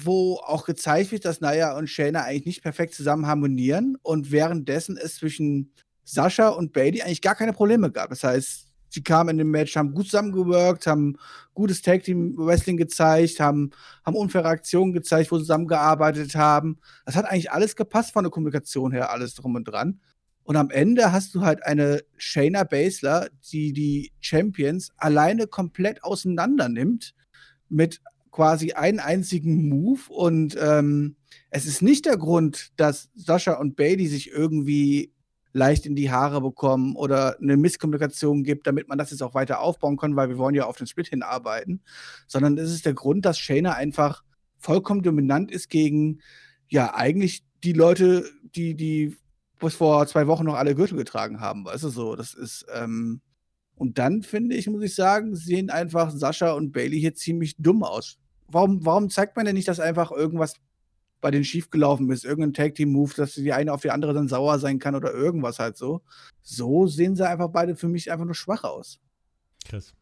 S3: wo auch gezeigt wird, dass Naya und Shayna eigentlich nicht perfekt zusammen harmonieren und währenddessen es zwischen Sascha und Bailey eigentlich gar keine Probleme gab. Das heißt, sie kamen in dem Match, haben gut zusammengeworkt, haben gutes Tag Team Wrestling gezeigt, haben, haben unfaire Aktionen gezeigt, wo sie zusammengearbeitet haben. Das hat eigentlich alles gepasst von der Kommunikation her, alles drum und dran. Und am Ende hast du halt eine Shayna Baszler, die die Champions alleine komplett auseinander nimmt mit quasi einen einzigen Move. Und ähm, es ist nicht der Grund, dass Sascha und Bailey sich irgendwie leicht in die Haare bekommen oder eine Misskommunikation gibt, damit man das jetzt auch weiter aufbauen kann, weil wir wollen ja auf den Split hinarbeiten, sondern es ist der Grund, dass Shayna einfach vollkommen dominant ist gegen ja eigentlich die Leute, die die bis vor zwei Wochen noch alle Gürtel getragen haben, weißt du so. Das ist, ähm, und dann finde ich, muss ich sagen, sehen einfach Sascha und Bailey hier ziemlich dumm aus. Warum, warum zeigt man denn nicht, dass einfach irgendwas bei denen schiefgelaufen ist, irgendein Tag-Team-Move, dass die eine auf die andere dann sauer sein kann oder irgendwas halt so. So sehen sie einfach beide für mich einfach nur schwach aus.
S2: Chris.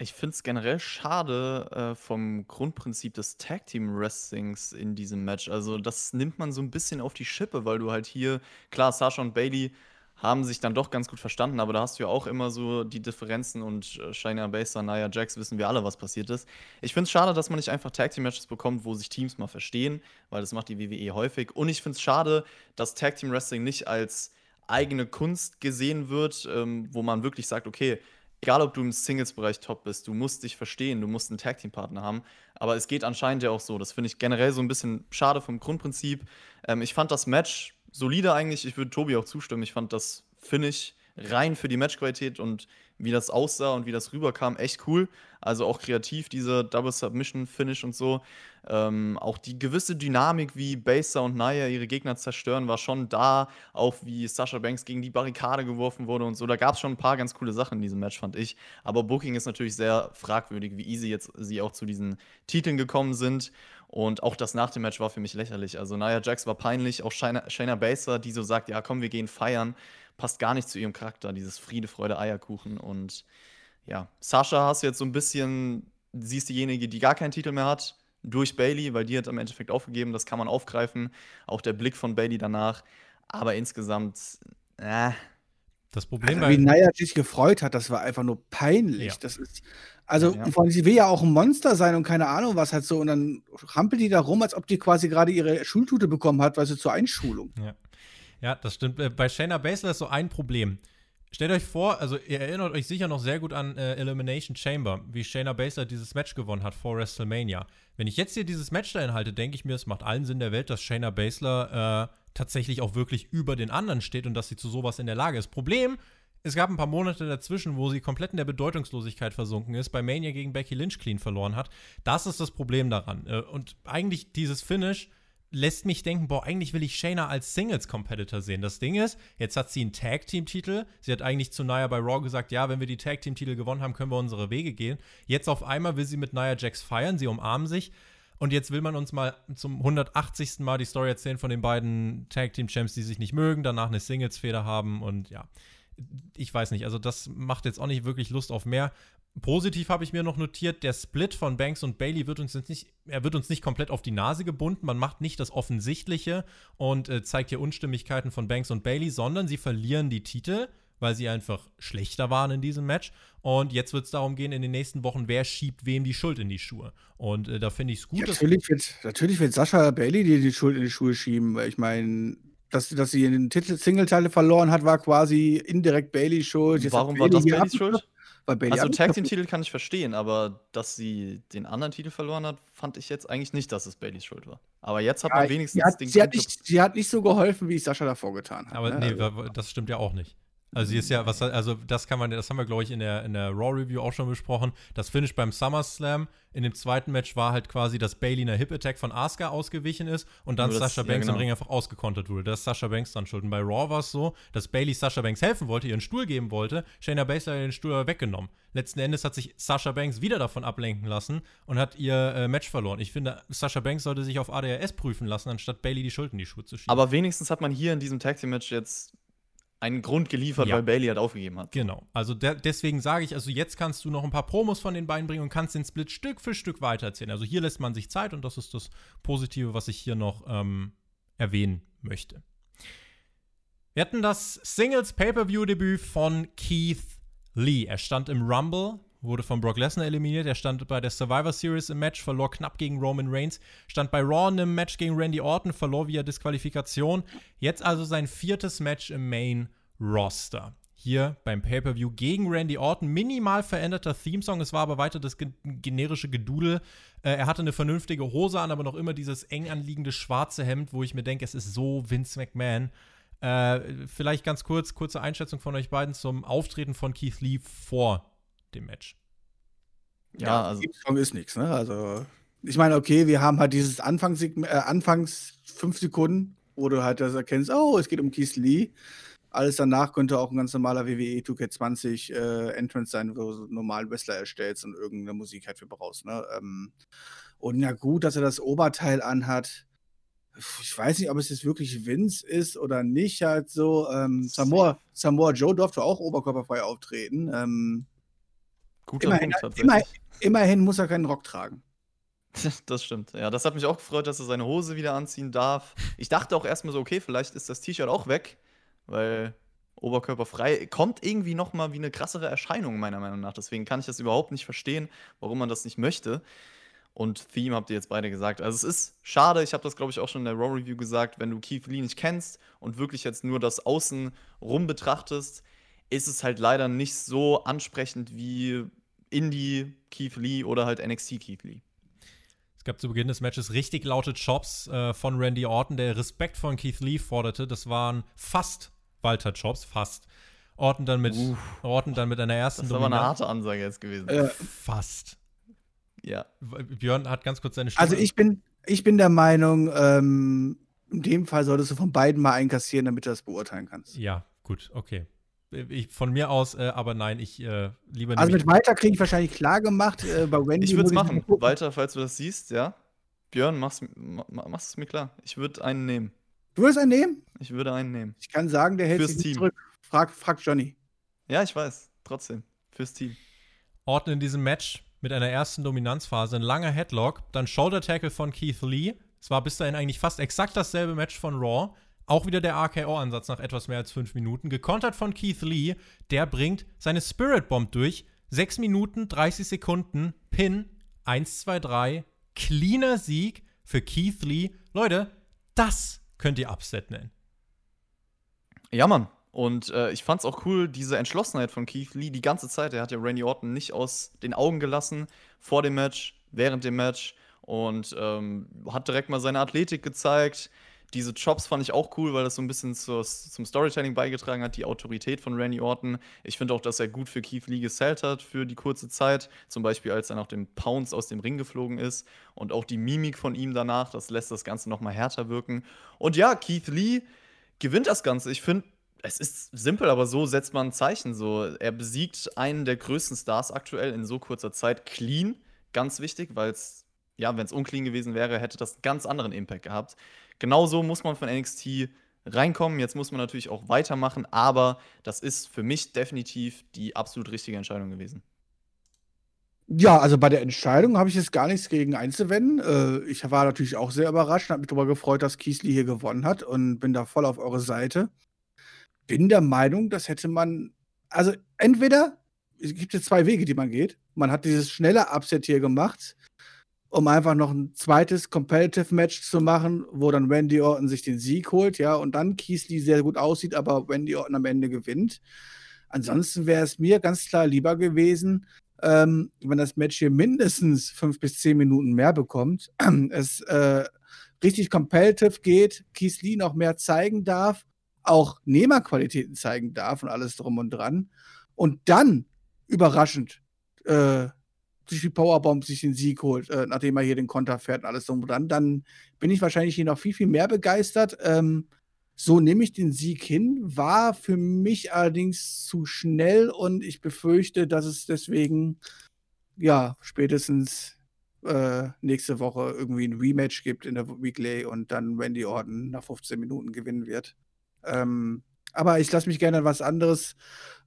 S2: Ich finde es generell schade äh, vom Grundprinzip des Tag Team Wrestlings in diesem Match. Also, das nimmt man so ein bisschen auf die Schippe, weil du halt hier, klar, Sasha und Bailey haben sich dann doch ganz gut verstanden, aber da hast du ja auch immer so die Differenzen und äh, Shayna Baszler, Nia Jax, wissen wir alle, was passiert ist. Ich finde es schade, dass man nicht einfach Tag Team Matches bekommt, wo sich Teams mal verstehen, weil das macht die WWE häufig. Und ich finde es schade, dass Tag Team Wrestling nicht als eigene Kunst gesehen wird, ähm, wo man wirklich sagt, okay, egal ob du im Singles-Bereich top bist, du musst dich verstehen, du musst einen Tag-Team-Partner haben. Aber es geht anscheinend ja auch so. Das finde ich generell so ein bisschen schade vom Grundprinzip. Ähm, ich fand das Match solide eigentlich. Ich würde Tobi auch zustimmen. Ich fand das Finish rein für die Matchqualität und wie das aussah und wie das rüberkam, echt cool. Also auch kreativ, diese Double Submission Finish und so. Ähm, auch die gewisse Dynamik, wie Baser und Naya ihre Gegner zerstören, war schon da. Auch wie Sasha Banks gegen die Barrikade geworfen wurde und so. Da gab es schon ein paar ganz coole Sachen in diesem Match, fand ich. Aber Booking ist natürlich sehr fragwürdig, wie easy jetzt sie auch zu diesen Titeln gekommen sind. Und auch das nach dem Match war für mich lächerlich. Also Nia Jax war peinlich, auch Shayna, Shayna Baszler, die so sagt, ja komm, wir gehen feiern passt gar nicht zu ihrem Charakter, dieses Friede, Freude, Eierkuchen. Und ja, Sascha hast du jetzt so ein bisschen, sie ist diejenige, die gar keinen Titel mehr hat, durch Bailey, weil die hat im Endeffekt aufgegeben, das kann man aufgreifen. Auch der Blick von Bailey danach. Aber insgesamt, äh.
S3: Das Problem also, Wie Naya sich gefreut hat, das war einfach nur peinlich. Ja. Das ist, also, ja. vor allem, sie will ja auch ein Monster sein und keine Ahnung was halt so. Und dann rampelt die da rum, als ob die quasi gerade ihre Schultute bekommen hat, weil sie zur Einschulung.
S1: Ja. Ja, das stimmt. Äh, bei Shayna Baszler ist so ein Problem. Stellt euch vor, also ihr erinnert euch sicher noch sehr gut an äh, Elimination Chamber, wie Shayna Baszler dieses Match gewonnen hat vor WrestleMania. Wenn ich jetzt hier dieses Match da inhalte, denke ich mir, es macht allen Sinn der Welt, dass Shayna Baszler äh, tatsächlich auch wirklich über den anderen steht und dass sie zu sowas in der Lage ist. Problem, es gab ein paar Monate dazwischen, wo sie komplett in der Bedeutungslosigkeit versunken ist, bei Mania gegen Becky Lynch clean verloren hat. Das ist das Problem daran. Äh, und eigentlich dieses Finish lässt mich denken, boah, eigentlich will ich Shayna als Singles-Competitor sehen. Das Ding ist, jetzt hat sie einen Tag-Team-Titel. Sie hat eigentlich zu Nia bei Raw gesagt, ja, wenn wir die Tag-Team-Titel gewonnen haben, können wir unsere Wege gehen. Jetzt auf einmal will sie mit Nia Jax feiern, sie umarmen sich. Und jetzt will man uns mal zum 180. Mal die Story erzählen von den beiden Tag-Team-Champs, die sich nicht mögen, danach eine Singles-Feder haben und ja. Ich weiß nicht, also das macht jetzt auch nicht wirklich Lust auf mehr. Positiv habe ich mir noch notiert, der Split von Banks und Bailey wird uns jetzt nicht, er wird uns nicht komplett auf die Nase gebunden. Man macht nicht das Offensichtliche und äh, zeigt hier Unstimmigkeiten von Banks und Bailey, sondern sie verlieren die Titel, weil sie einfach schlechter waren in diesem Match. Und jetzt wird es darum gehen, in den nächsten Wochen, wer schiebt wem die Schuld in die Schuhe. Und äh, da finde ich es gut.
S3: Ja, natürlich, wird, natürlich wird Sascha Bailey dir die Schuld in die Schuhe schieben, weil ich meine, dass, dass sie den Titel Singleteile verloren hat, war quasi indirekt Bailey schuld.
S2: Jetzt Warum war das Baileys Schuld? Weil Bailey also Tag Team Titel kann ich verstehen, aber dass sie den anderen Titel verloren hat, fand ich jetzt eigentlich nicht, dass es Baileys Schuld war. Aber jetzt hat ja, man wenigstens
S3: sie hat, den sie hat, nicht, sie hat nicht so geholfen, wie ich Sascha davor getan habe.
S1: Aber ne? nee, also. das stimmt ja auch nicht. Also ist ja, was, also das kann man, das haben wir, glaube ich, in der, in der Raw Review auch schon besprochen. Das Finish beim SummerSlam in dem zweiten Match war halt quasi, dass Bailey einer Hip Attack von Asuka ausgewichen ist und dann das, Sasha Banks ja, genau. im Ring einfach ausgekontert wurde. Das ist Sasha Banks dann schuld. Und bei Raw war es so, dass Bailey Sasha Banks helfen wollte, ihren Stuhl geben wollte. Shayna Baszler hat den Stuhl weggenommen. Letzten Endes hat sich Sasha Banks wieder davon ablenken lassen und hat ihr äh, Match verloren. Ich finde, Sasha Banks sollte sich auf ADHS prüfen lassen, anstatt Bailey die Schuld in die Schuhe zu schieben.
S2: Aber wenigstens hat man hier in diesem Tag Team Match jetzt einen Grund geliefert, ja. weil Bailey halt aufgegeben hat.
S1: Genau. Also de deswegen sage ich, also jetzt kannst du noch ein paar Promos von den beiden bringen und kannst den Split Stück für Stück weitererzählen. Also hier lässt man sich Zeit und das ist das Positive, was ich hier noch ähm, erwähnen möchte. Wir hatten das Singles Pay-Per-View-Debüt von Keith Lee. Er stand im Rumble, wurde von Brock Lesnar eliminiert. Er stand bei der Survivor Series im Match, verlor knapp gegen Roman Reigns. Stand bei Raw im Match gegen Randy Orton, verlor via Disqualifikation. Jetzt also sein viertes Match im Main Roster. Hier beim Pay-Per-View gegen Randy Orton. Minimal veränderter Theme-Song. Es war aber weiter das generische Gedudel. Äh, er hatte eine vernünftige Hose an, aber noch immer dieses eng anliegende schwarze Hemd, wo ich mir denke, es ist so Vince McMahon. Äh, vielleicht ganz kurz, kurze Einschätzung von euch beiden zum Auftreten von Keith Lee vor dem Match.
S3: Ja, also. Song ist nichts, ne? Also, ich meine, okay, wir haben halt dieses Anfangs, äh, Anfangs fünf Sekunden, wo du halt das erkennst, oh, es geht um Keith Lee. Alles danach könnte auch ein ganz normaler WWE 2K20 äh, Entrance sein, wo du normal Wrestler erstellst und irgendeine Musik halt für brauchst. Ne? Ähm, und ja, gut, dass er das Oberteil anhat. Ich weiß nicht, ob es jetzt wirklich Vince ist oder nicht. Halt so. Ähm, Samoa, Samoa Joe durfte auch oberkörperfrei auftreten. Ähm, Guter immerhin, Punkt, immerhin, immerhin muss er keinen Rock tragen.
S2: Das stimmt. Ja, das hat mich auch gefreut, dass er seine Hose wieder anziehen darf. Ich dachte auch erstmal so, okay, vielleicht ist das T-Shirt auch weg, weil oberkörperfrei kommt irgendwie noch mal wie eine krassere Erscheinung meiner Meinung nach. Deswegen kann ich das überhaupt nicht verstehen, warum man das nicht möchte. Und Theme habt ihr jetzt beide gesagt. Also es ist schade, ich habe das glaube ich auch schon in der Raw Review gesagt, wenn du Keith Lee nicht kennst und wirklich jetzt nur das Außen rum betrachtest, ist es halt leider nicht so ansprechend wie Indie Keith Lee oder halt NXT Keith Lee.
S1: Es gab zu Beginn des Matches richtig laute Chops äh, von Randy Orton, der Respekt von Keith Lee forderte. Das waren fast Walter Chops, fast. Orton dann mit, Orton dann mit einer ersten
S2: Das ist aber eine harte Ansage jetzt gewesen.
S1: Äh, fast. Ja. Björn hat ganz kurz seine
S3: Stimme. Also ich bin, ich bin der Meinung, ähm, in dem Fall solltest du von beiden mal einkassieren, damit du das beurteilen kannst.
S1: Ja, gut, okay. Ich, von mir aus, äh, aber nein, ich äh, lieber
S3: Also mit Walter kriege ich wahrscheinlich klar gemacht. Äh, bei Wendy
S2: ich würde es machen. Walter, falls du das siehst, ja. Björn, mach's, mach's es mir klar. Ich würde einen nehmen.
S3: Du würdest einen nehmen?
S2: Ich würde einen nehmen.
S3: Ich kann sagen, der hält Fürs sich Team. zurück. Frag, frag Johnny.
S2: Ja, ich weiß. Trotzdem. Fürs Team.
S1: Orten in diesem Match mit einer ersten Dominanzphase ein langer Headlock, dann Shoulder Tackle von Keith Lee. Es war bis dahin eigentlich fast exakt dasselbe Match von Raw. Auch wieder der RKO-Ansatz nach etwas mehr als fünf Minuten. Gekontert von Keith Lee. Der bringt seine Spirit Bomb durch. Sechs Minuten, 30 Sekunden. Pin. 1, 2, 3. Cleaner Sieg für Keith Lee. Leute, das könnt ihr Upset nennen.
S2: Ja, Mann. Und äh, ich fand's auch cool, diese Entschlossenheit von Keith Lee die ganze Zeit. Er hat ja Randy Orton nicht aus den Augen gelassen vor dem Match, während dem Match und ähm, hat direkt mal seine Athletik gezeigt. Diese Chops fand ich auch cool, weil das so ein bisschen zur, zum Storytelling beigetragen hat, die Autorität von Randy Orton. Ich finde auch, dass er gut für Keith Lee gesellt hat für die kurze Zeit. Zum Beispiel, als er nach dem Pounce aus dem Ring geflogen ist. Und auch die Mimik von ihm danach, das lässt das Ganze nochmal härter wirken. Und ja, Keith Lee gewinnt das Ganze. Ich finde, es ist simpel, aber so setzt man ein Zeichen. So, er besiegt einen der größten Stars aktuell in so kurzer Zeit clean. Ganz wichtig, weil es, ja, wenn es unclean gewesen wäre, hätte das einen ganz anderen Impact gehabt. Genauso muss man von NXT reinkommen. Jetzt muss man natürlich auch weitermachen, aber das ist für mich definitiv die absolut richtige Entscheidung gewesen.
S3: Ja, also bei der Entscheidung habe ich jetzt gar nichts gegen einzuwenden. Äh, ich war natürlich auch sehr überrascht und habe mich darüber gefreut, dass Kiesli hier gewonnen hat und bin da voll auf eure Seite. Bin der Meinung, das hätte man, also entweder, es gibt jetzt zwei Wege, die man geht. Man hat dieses schnelle Upset hier gemacht um einfach noch ein zweites Competitive Match zu machen, wo dann Randy Orton sich den Sieg holt, ja, und dann Keith sehr gut aussieht, aber Randy Orton am Ende gewinnt. Ansonsten wäre es mir ganz klar lieber gewesen, ähm, wenn das Match hier mindestens fünf bis zehn Minuten mehr bekommt, es äh, richtig competitive geht, Lee noch mehr zeigen darf, auch Nehmerqualitäten zeigen darf und alles drum und dran. Und dann überraschend äh, durch die Powerbomb sich den Sieg holt, äh, nachdem er hier den Konter fährt und alles drum und dran, dann bin ich wahrscheinlich hier noch viel, viel mehr begeistert. Ähm, so nehme ich den Sieg hin, war für mich allerdings zu schnell und ich befürchte, dass es deswegen, ja, spätestens äh, nächste Woche irgendwie ein Rematch gibt in der Weekly und dann Randy Orton nach 15 Minuten gewinnen wird. Ähm, aber ich lasse mich gerne an was anderes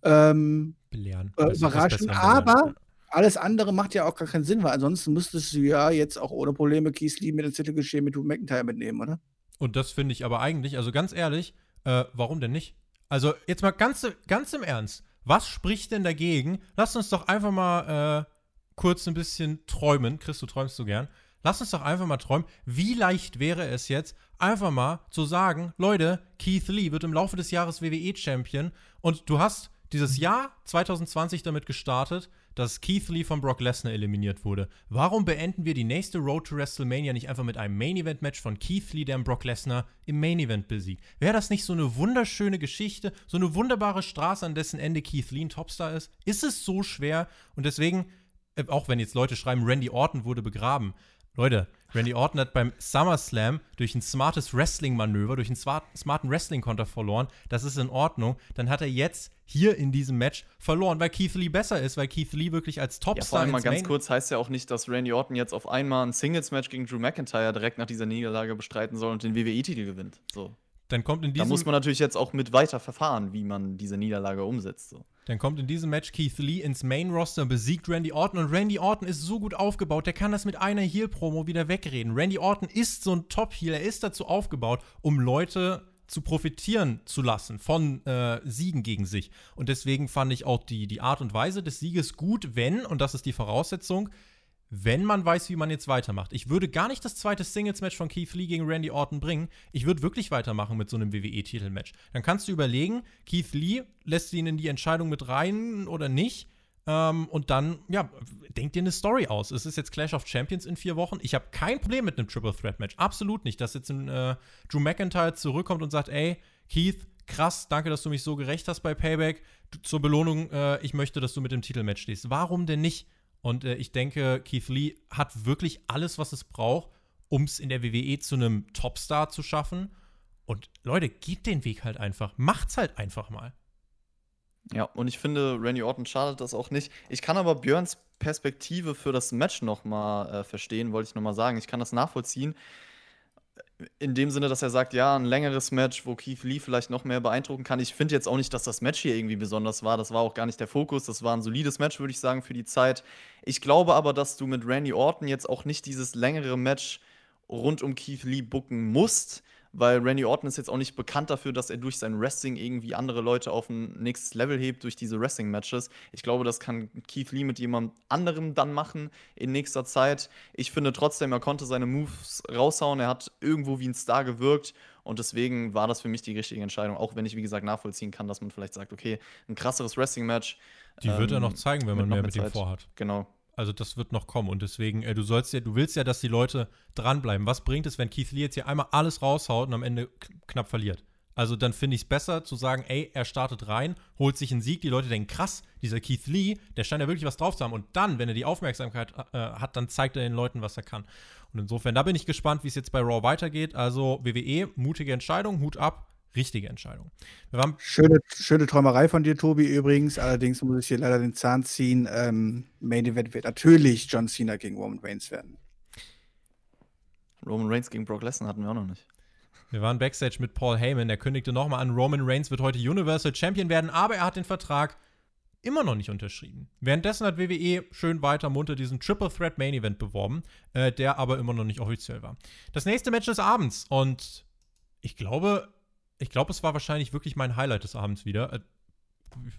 S3: ähm,
S1: belehren.
S3: Äh, überraschen. Aber alles andere macht ja auch gar keinen Sinn, weil ansonsten müsstest du ja jetzt auch ohne Probleme Keith Lee mit dem Titelgeschehen mit Drew McIntyre mitnehmen, oder?
S1: Und das finde ich aber eigentlich, also ganz ehrlich, äh, warum denn nicht? Also jetzt mal ganz, ganz im Ernst. Was spricht denn dagegen? Lass uns doch einfach mal äh, kurz ein bisschen träumen. Chris, du träumst so gern. Lass uns doch einfach mal träumen. Wie leicht wäre es jetzt, einfach mal zu sagen, Leute, Keith Lee wird im Laufe des Jahres WWE-Champion und du hast dieses Jahr 2020 damit gestartet, dass Keith Lee von Brock Lesnar eliminiert wurde. Warum beenden wir die nächste Road to WrestleMania nicht einfach mit einem Main Event Match von Keith Lee, der Brock Lesnar im Main Event besiegt? Wäre das nicht so eine wunderschöne Geschichte, so eine wunderbare Straße, an dessen Ende Keith Lee ein Topstar ist? Ist es so schwer? Und deswegen, äh, auch wenn jetzt Leute schreiben, Randy Orton wurde begraben. Leute, Randy Orton hat beim SummerSlam durch ein smartes Wrestling-Manöver, durch einen smarten Wrestling-Konter verloren. Das ist in Ordnung. Dann hat er jetzt hier in diesem Match verloren, weil Keith Lee besser ist, weil Keith Lee wirklich als Topstar ja,
S2: vor allem mal ganz Main kurz heißt ja auch nicht, dass Randy Orton jetzt auf einmal ein Singles-Match gegen Drew McIntyre direkt nach dieser Niederlage bestreiten soll und den WWE-Titel gewinnt. So.
S1: Dann kommt in diesem
S2: da muss man natürlich jetzt auch mit weiter verfahren, wie man diese Niederlage umsetzt. So.
S1: Dann kommt in diesem Match Keith Lee ins Main Roster und besiegt Randy Orton. Und Randy Orton ist so gut aufgebaut, der kann das mit einer Heel-Promo wieder wegreden. Randy Orton ist so ein Top-Heel, er ist dazu aufgebaut, um Leute zu profitieren zu lassen von äh, Siegen gegen sich. Und deswegen fand ich auch die, die Art und Weise des Sieges gut, wenn, und das ist die Voraussetzung, wenn man weiß, wie man jetzt weitermacht. Ich würde gar nicht das zweite Singles-Match von Keith Lee gegen Randy Orton bringen. Ich würde wirklich weitermachen mit so einem WWE-Titelmatch. Dann kannst du überlegen, Keith Lee lässt ihn in die Entscheidung mit rein oder nicht. Ähm, und dann, ja, denk dir eine Story aus. Es ist jetzt Clash of Champions in vier Wochen. Ich habe kein Problem mit einem Triple Threat Match. Absolut nicht. Dass jetzt ein äh, Drew McIntyre zurückkommt und sagt, ey, Keith, krass, danke, dass du mich so gerecht hast bei Payback. Zur Belohnung, äh, ich möchte, dass du mit dem Titelmatch stehst. Warum denn nicht? Und äh, ich denke, Keith Lee hat wirklich alles, was es braucht, um es in der WWE zu einem Topstar zu schaffen. Und Leute, geht den Weg halt einfach. Macht's halt einfach mal.
S2: Ja, und ich finde, Randy Orton schadet das auch nicht. Ich kann aber Björns Perspektive für das Match noch mal äh, verstehen, wollte ich noch mal sagen. Ich kann das nachvollziehen in dem Sinne, dass er sagt, ja, ein längeres Match, wo Keith Lee vielleicht noch mehr beeindrucken kann. Ich finde jetzt auch nicht, dass das Match hier irgendwie besonders war. Das war auch gar nicht der Fokus. Das war ein solides Match, würde ich sagen, für die Zeit. Ich glaube aber, dass du mit Randy Orton jetzt auch nicht dieses längere Match rund um Keith Lee booken musst, weil Randy Orton ist jetzt auch nicht bekannt dafür, dass er durch sein Wrestling irgendwie andere Leute auf ein nächstes Level hebt durch diese Wrestling-Matches. Ich glaube, das kann Keith Lee mit jemand anderem dann machen in nächster Zeit. Ich finde trotzdem, er konnte seine Moves raushauen, er hat irgendwo wie ein Star gewirkt und deswegen war das für mich die richtige Entscheidung, auch wenn ich, wie gesagt, nachvollziehen kann, dass man vielleicht sagt, okay, ein krasseres Wrestling-Match.
S1: Die ähm, wird er noch zeigen, wenn man mehr mit ihm vorhat.
S2: Genau.
S1: Also das wird noch kommen und deswegen, äh, du sollst ja, du willst ja, dass die Leute dranbleiben. Was bringt es, wenn Keith Lee jetzt hier einmal alles raushaut und am Ende knapp verliert? Also dann finde ich es besser zu sagen, ey, er startet rein, holt sich einen Sieg, die Leute denken, krass, dieser Keith Lee, der scheint ja wirklich was drauf zu haben. Und dann, wenn er die Aufmerksamkeit äh, hat, dann zeigt er den Leuten, was er kann. Und insofern, da bin ich gespannt, wie es jetzt bei Raw weitergeht. Also WWE, mutige Entscheidung, Hut ab richtige Entscheidung.
S3: schöne, schöne Träumerei von dir, Tobi, übrigens. Allerdings muss ich hier leider den Zahn ziehen. Ähm, Main Event wird natürlich John Cena gegen Roman Reigns werden.
S2: Roman Reigns gegen Brock Lesnar hatten wir auch noch nicht.
S1: Wir waren backstage mit Paul Heyman. Der kündigte nochmal an, Roman Reigns wird heute Universal Champion werden, aber er hat den Vertrag immer noch nicht unterschrieben. Währenddessen hat WWE schön weiter munter diesen Triple Threat Main Event beworben, äh, der aber immer noch nicht offiziell war. Das nächste Match des Abends und ich glaube, ich glaube, es war wahrscheinlich wirklich mein Highlight des Abends wieder. Äh,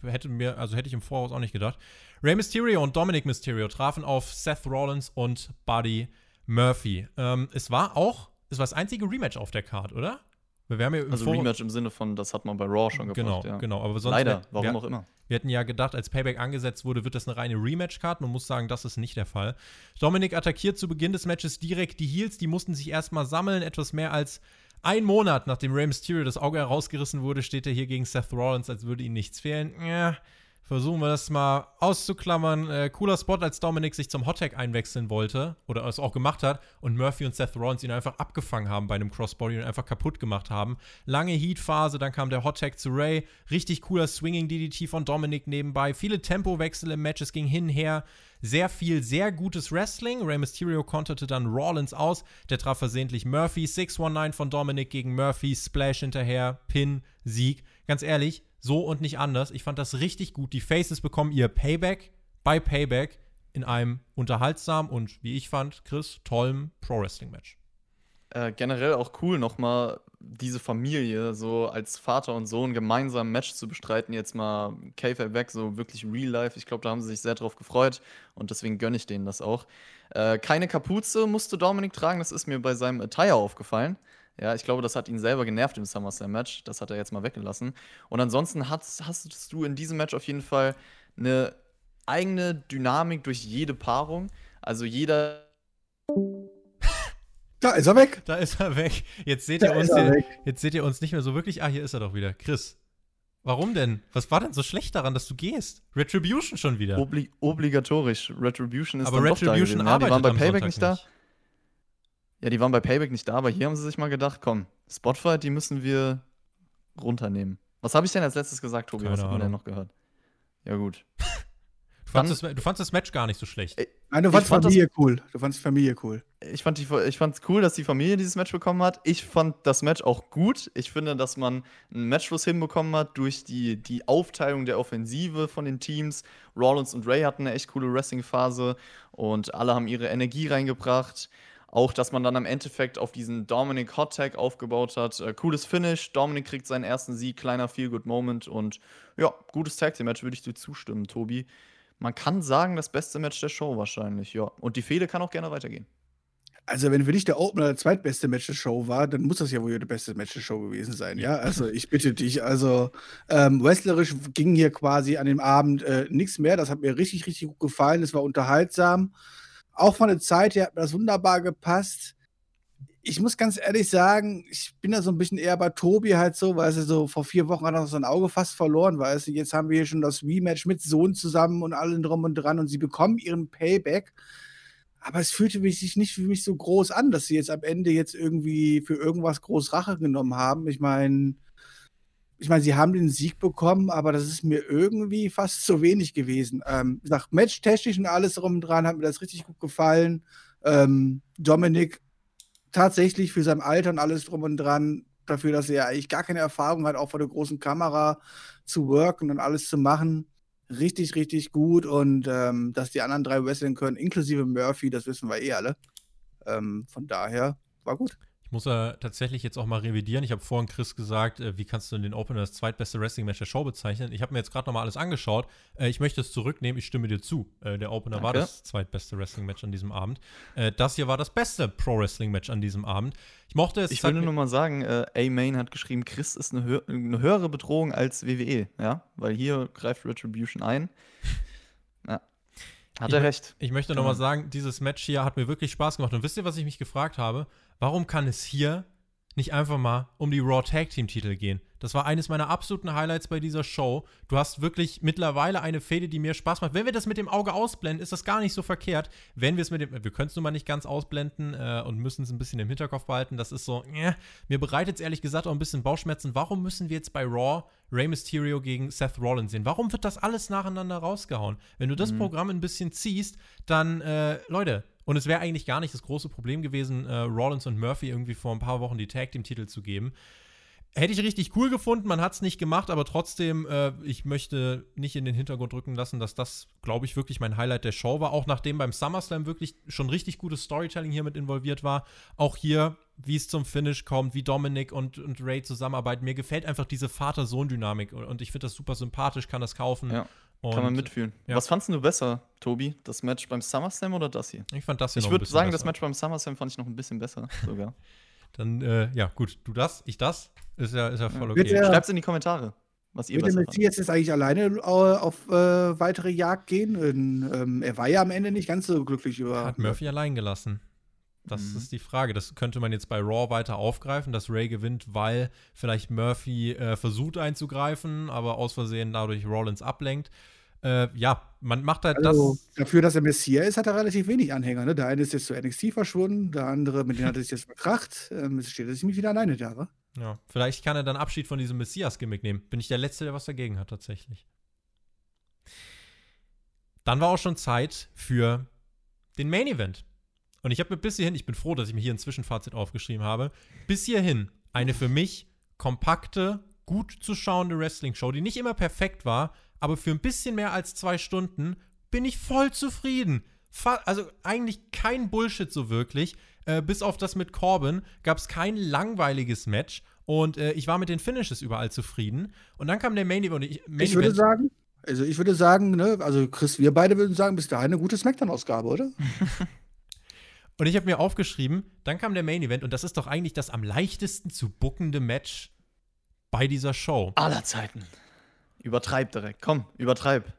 S1: hätte mir, also hätte ich im Voraus auch nicht gedacht. Rey Mysterio und Dominic Mysterio trafen auf Seth Rollins und Buddy Murphy. Ähm, es war auch, es war das einzige Rematch auf der Card, oder?
S2: Wir haben ja also Vor Rematch im Sinne von, das hat man bei Raw schon
S1: gebracht. Genau,
S2: ja.
S1: genau.
S2: Aber sonst Leider, warum wir, auch immer.
S1: Wir hätten ja gedacht, als Payback angesetzt wurde, wird das eine reine Rematch-Card. Man muss sagen, das ist nicht der Fall. Dominic attackiert zu Beginn des Matches direkt die Heels. Die mussten sich erstmal sammeln. Etwas mehr als ein Monat nachdem Rey Mysterio das Auge herausgerissen wurde, steht er hier gegen Seth Rollins, als würde ihm nichts fehlen. Ja, versuchen wir das mal auszuklammern. Äh, cooler Spot, als Dominic sich zum Hottag einwechseln wollte oder es auch gemacht hat und Murphy und Seth Rollins ihn einfach abgefangen haben bei einem Crossbody und einfach kaputt gemacht haben. Lange Heat-Phase, dann kam der Hottag zu Ray. Richtig cooler Swinging DDT von Dominic nebenbei. Viele Tempowechsel im Match, es ging hin her Sehr viel, sehr gutes Wrestling. Rey Mysterio konterte dann Rollins aus. Der traf versehentlich Murphy. 619 von Dominic gegen Murphy. Splash hinterher. Pin, Sieg. Ganz ehrlich, so und nicht anders. Ich fand das richtig gut. Die Faces bekommen ihr Payback bei Payback in einem unterhaltsamen und, wie ich fand, Chris, tollen Pro-Wrestling-Match.
S2: Äh, generell auch cool, nochmal diese Familie so als Vater und Sohn gemeinsam ein Match zu bestreiten. Jetzt mal k weg, so wirklich real life. Ich glaube, da haben sie sich sehr drauf gefreut und deswegen gönne ich denen das auch. Äh, keine Kapuze musste Dominik tragen, das ist mir bei seinem Attire aufgefallen. Ja, ich glaube, das hat ihn selber genervt im SummerSlam-Match. Das hat er jetzt mal weggelassen. Und ansonsten hast, hast du in diesem Match auf jeden Fall eine eigene Dynamik durch jede Paarung. Also jeder.
S3: Da ist er weg.
S1: Da ist er weg. Jetzt seht, ihr uns, hier, jetzt seht ihr uns nicht mehr so wirklich. Ah, hier ist er doch wieder. Chris. Warum denn? Was war denn so schlecht daran, dass du gehst? Retribution schon wieder.
S2: Obli obligatorisch. Retribution ist
S1: aber dann Retribution doch da gewesen. Ja,
S2: die waren bei Payback nicht da. Ja, die waren bei Payback nicht da, aber hier haben sie sich mal gedacht, komm, Spotfight, die müssen wir runternehmen. Was habe ich denn als letztes gesagt, Tobi? Keine Was hat man denn noch gehört? Ja, gut.
S1: Du fandst, das, du fandst, das, Match gar nicht so schlecht. Äh,
S3: Nein, du fandst fand Familie das, cool. Du fandst Familie cool.
S2: Ich fand es cool, dass die Familie dieses Match bekommen hat. Ich fand das Match auch gut. Ich finde, dass man einen Matchfluss hinbekommen hat durch die, die Aufteilung der Offensive von den Teams. Rollins und Ray hatten eine echt coole Wrestling-Phase und alle haben ihre Energie reingebracht. Auch, dass man dann am Endeffekt auf diesen Dominic Hot Tag aufgebaut hat. Äh, cooles Finish. Dominic kriegt seinen ersten Sieg, kleiner Feel-Good-Moment und ja, gutes Tag Team-Match, würde ich dir zustimmen, Tobi. Man kann sagen, das beste Match der Show wahrscheinlich, ja. Und die Fehde kann auch gerne weitergehen.
S3: Also, wenn für dich der Opener der zweitbeste Match der Show war, dann muss das ja wohl das beste Match der Show gewesen sein, ja? Also, ich bitte dich, also, ähm, wrestlerisch ging hier quasi an dem Abend äh, nichts mehr. Das hat mir richtig, richtig gut gefallen. Es war unterhaltsam. Auch von der Zeit her hat mir das wunderbar gepasst ich muss ganz ehrlich sagen, ich bin da so ein bisschen eher bei Tobi halt so, weil sie so vor vier Wochen hat er sein Auge fast verloren, weißt du, jetzt haben wir hier schon das Rematch mit Sohn zusammen und allen drum und dran und sie bekommen ihren Payback. Aber es fühlte sich nicht für mich so groß an, dass sie jetzt am Ende jetzt irgendwie für irgendwas groß Rache genommen haben. Ich meine, ich meine, sie haben den Sieg bekommen, aber das ist mir irgendwie fast zu wenig gewesen. Ähm, ich sag, matchtechnisch und alles drum und dran hat mir das richtig gut gefallen. Ähm, Dominik tatsächlich für sein Alter und alles drum und dran, dafür, dass er eigentlich gar keine Erfahrung hat, auch vor der großen Kamera zu worken und alles zu machen. Richtig, richtig gut. Und ähm, dass die anderen drei wresteln können, inklusive Murphy, das wissen wir eh alle. Ähm, von daher war gut
S1: muss er tatsächlich jetzt auch mal revidieren. Ich habe vorhin Chris gesagt, äh, wie kannst du den Opener das zweitbeste Wrestling-Match der Show bezeichnen? Ich habe mir jetzt gerade nochmal alles angeschaut. Äh, ich möchte es zurücknehmen, ich stimme dir zu. Äh, der Opener Danke. war das zweitbeste Wrestling-Match an diesem Abend. Äh, das hier war das beste Pro-Wrestling-Match an diesem Abend. Ich mochte es.
S2: Ich würde nur mal sagen, äh, A-Main hat geschrieben, Chris ist eine, hö eine höhere Bedrohung als WWE, ja? Weil hier greift Retribution ein. Ja. Hat
S1: ich,
S2: er recht.
S1: Ich möchte nochmal sagen, dieses Match hier hat mir wirklich Spaß gemacht. Und wisst ihr, was ich mich gefragt habe? Warum kann es hier nicht einfach mal um die Raw Tag Team Titel gehen? Das war eines meiner absoluten Highlights bei dieser Show. Du hast wirklich mittlerweile eine Fehde, die mir Spaß macht. Wenn wir das mit dem Auge ausblenden, ist das gar nicht so verkehrt. Wenn wir es mit dem, wir können es nun mal nicht ganz ausblenden äh, und müssen es ein bisschen im Hinterkopf behalten. Das ist so, äh, mir bereitet es ehrlich gesagt auch ein bisschen Bauchschmerzen. Warum müssen wir jetzt bei Raw Rey Mysterio gegen Seth Rollins sehen? Warum wird das alles nacheinander rausgehauen? Wenn du das mhm. Programm ein bisschen ziehst, dann, äh, Leute, und es wäre eigentlich gar nicht das große Problem gewesen, äh, Rollins und Murphy irgendwie vor ein paar Wochen die Tag Team Titel zu geben. Hätte ich richtig cool gefunden, man hat es nicht gemacht, aber trotzdem, äh, ich möchte nicht in den Hintergrund drücken lassen, dass das, glaube ich, wirklich mein Highlight der Show war. Auch nachdem beim SummerSlam wirklich schon richtig gutes Storytelling hier mit involviert war. Auch hier, wie es zum Finish kommt, wie Dominic und, und Ray zusammenarbeiten. Mir gefällt einfach diese Vater-Sohn-Dynamik und ich finde das super sympathisch, kann das kaufen.
S2: Ja. Und, Kann man mitfühlen. Ja. Was fandest du besser, Tobi? Das Match beim SummerSlam oder das hier?
S1: Ich fand das hier
S2: Ich würde sagen, besser. das Match beim SummerSlam fand ich noch ein bisschen besser sogar.
S1: Dann, äh, ja, gut, du das, ich das. Ist ja, ist ja voll okay.
S2: Ja. Schreibt's in die Kommentare, was ihr
S3: Wird der Messias jetzt eigentlich alleine äh, auf äh, weitere Jagd gehen? Und, ähm, er war ja am Ende nicht ganz so glücklich über.
S1: Hat Murphy allein gelassen. Das mhm. ist die Frage. Das könnte man jetzt bei Raw weiter aufgreifen, dass Ray gewinnt, weil vielleicht Murphy äh, versucht einzugreifen, aber aus Versehen dadurch Rollins ablenkt äh, ja, man macht halt also,
S3: das. Dafür, dass er Messias ist, hat er relativ wenig Anhänger. Ne? Der eine ist jetzt zu NXT verschwunden, der andere, mit dem hat er sich jetzt betracht. Ähm, es steht er ziemlich wieder alleine da, wa?
S1: Ja, vielleicht kann er dann Abschied von diesem Messias-Gimmick nehmen. Bin ich der Letzte, der was dagegen hat, tatsächlich. dann war auch schon Zeit für den Main Event. Und ich habe mir bis hierhin, ich bin froh, dass ich mir hier ein Zwischenfazit aufgeschrieben habe, bis hierhin eine für mich kompakte, gut zu schauende Wrestling-Show, die nicht immer perfekt war, aber für ein bisschen mehr als zwei Stunden bin ich voll zufrieden. Also eigentlich kein Bullshit so wirklich. Äh, bis auf das mit Corbin gab es kein langweiliges Match. Und äh, ich war mit den Finishes überall zufrieden. Und dann kam der Main Event.
S3: Ich, Main ich würde Event sagen, also ich würde sagen, ne, also Chris, wir beide würden sagen, bis dahin eine gute Smackdown-Ausgabe, oder?
S1: und ich habe mir aufgeschrieben, dann kam der Main Event und das ist doch eigentlich das am leichtesten zu bookende Match bei dieser Show.
S2: Aller Zeiten. Übertreib direkt. Komm, übertreib.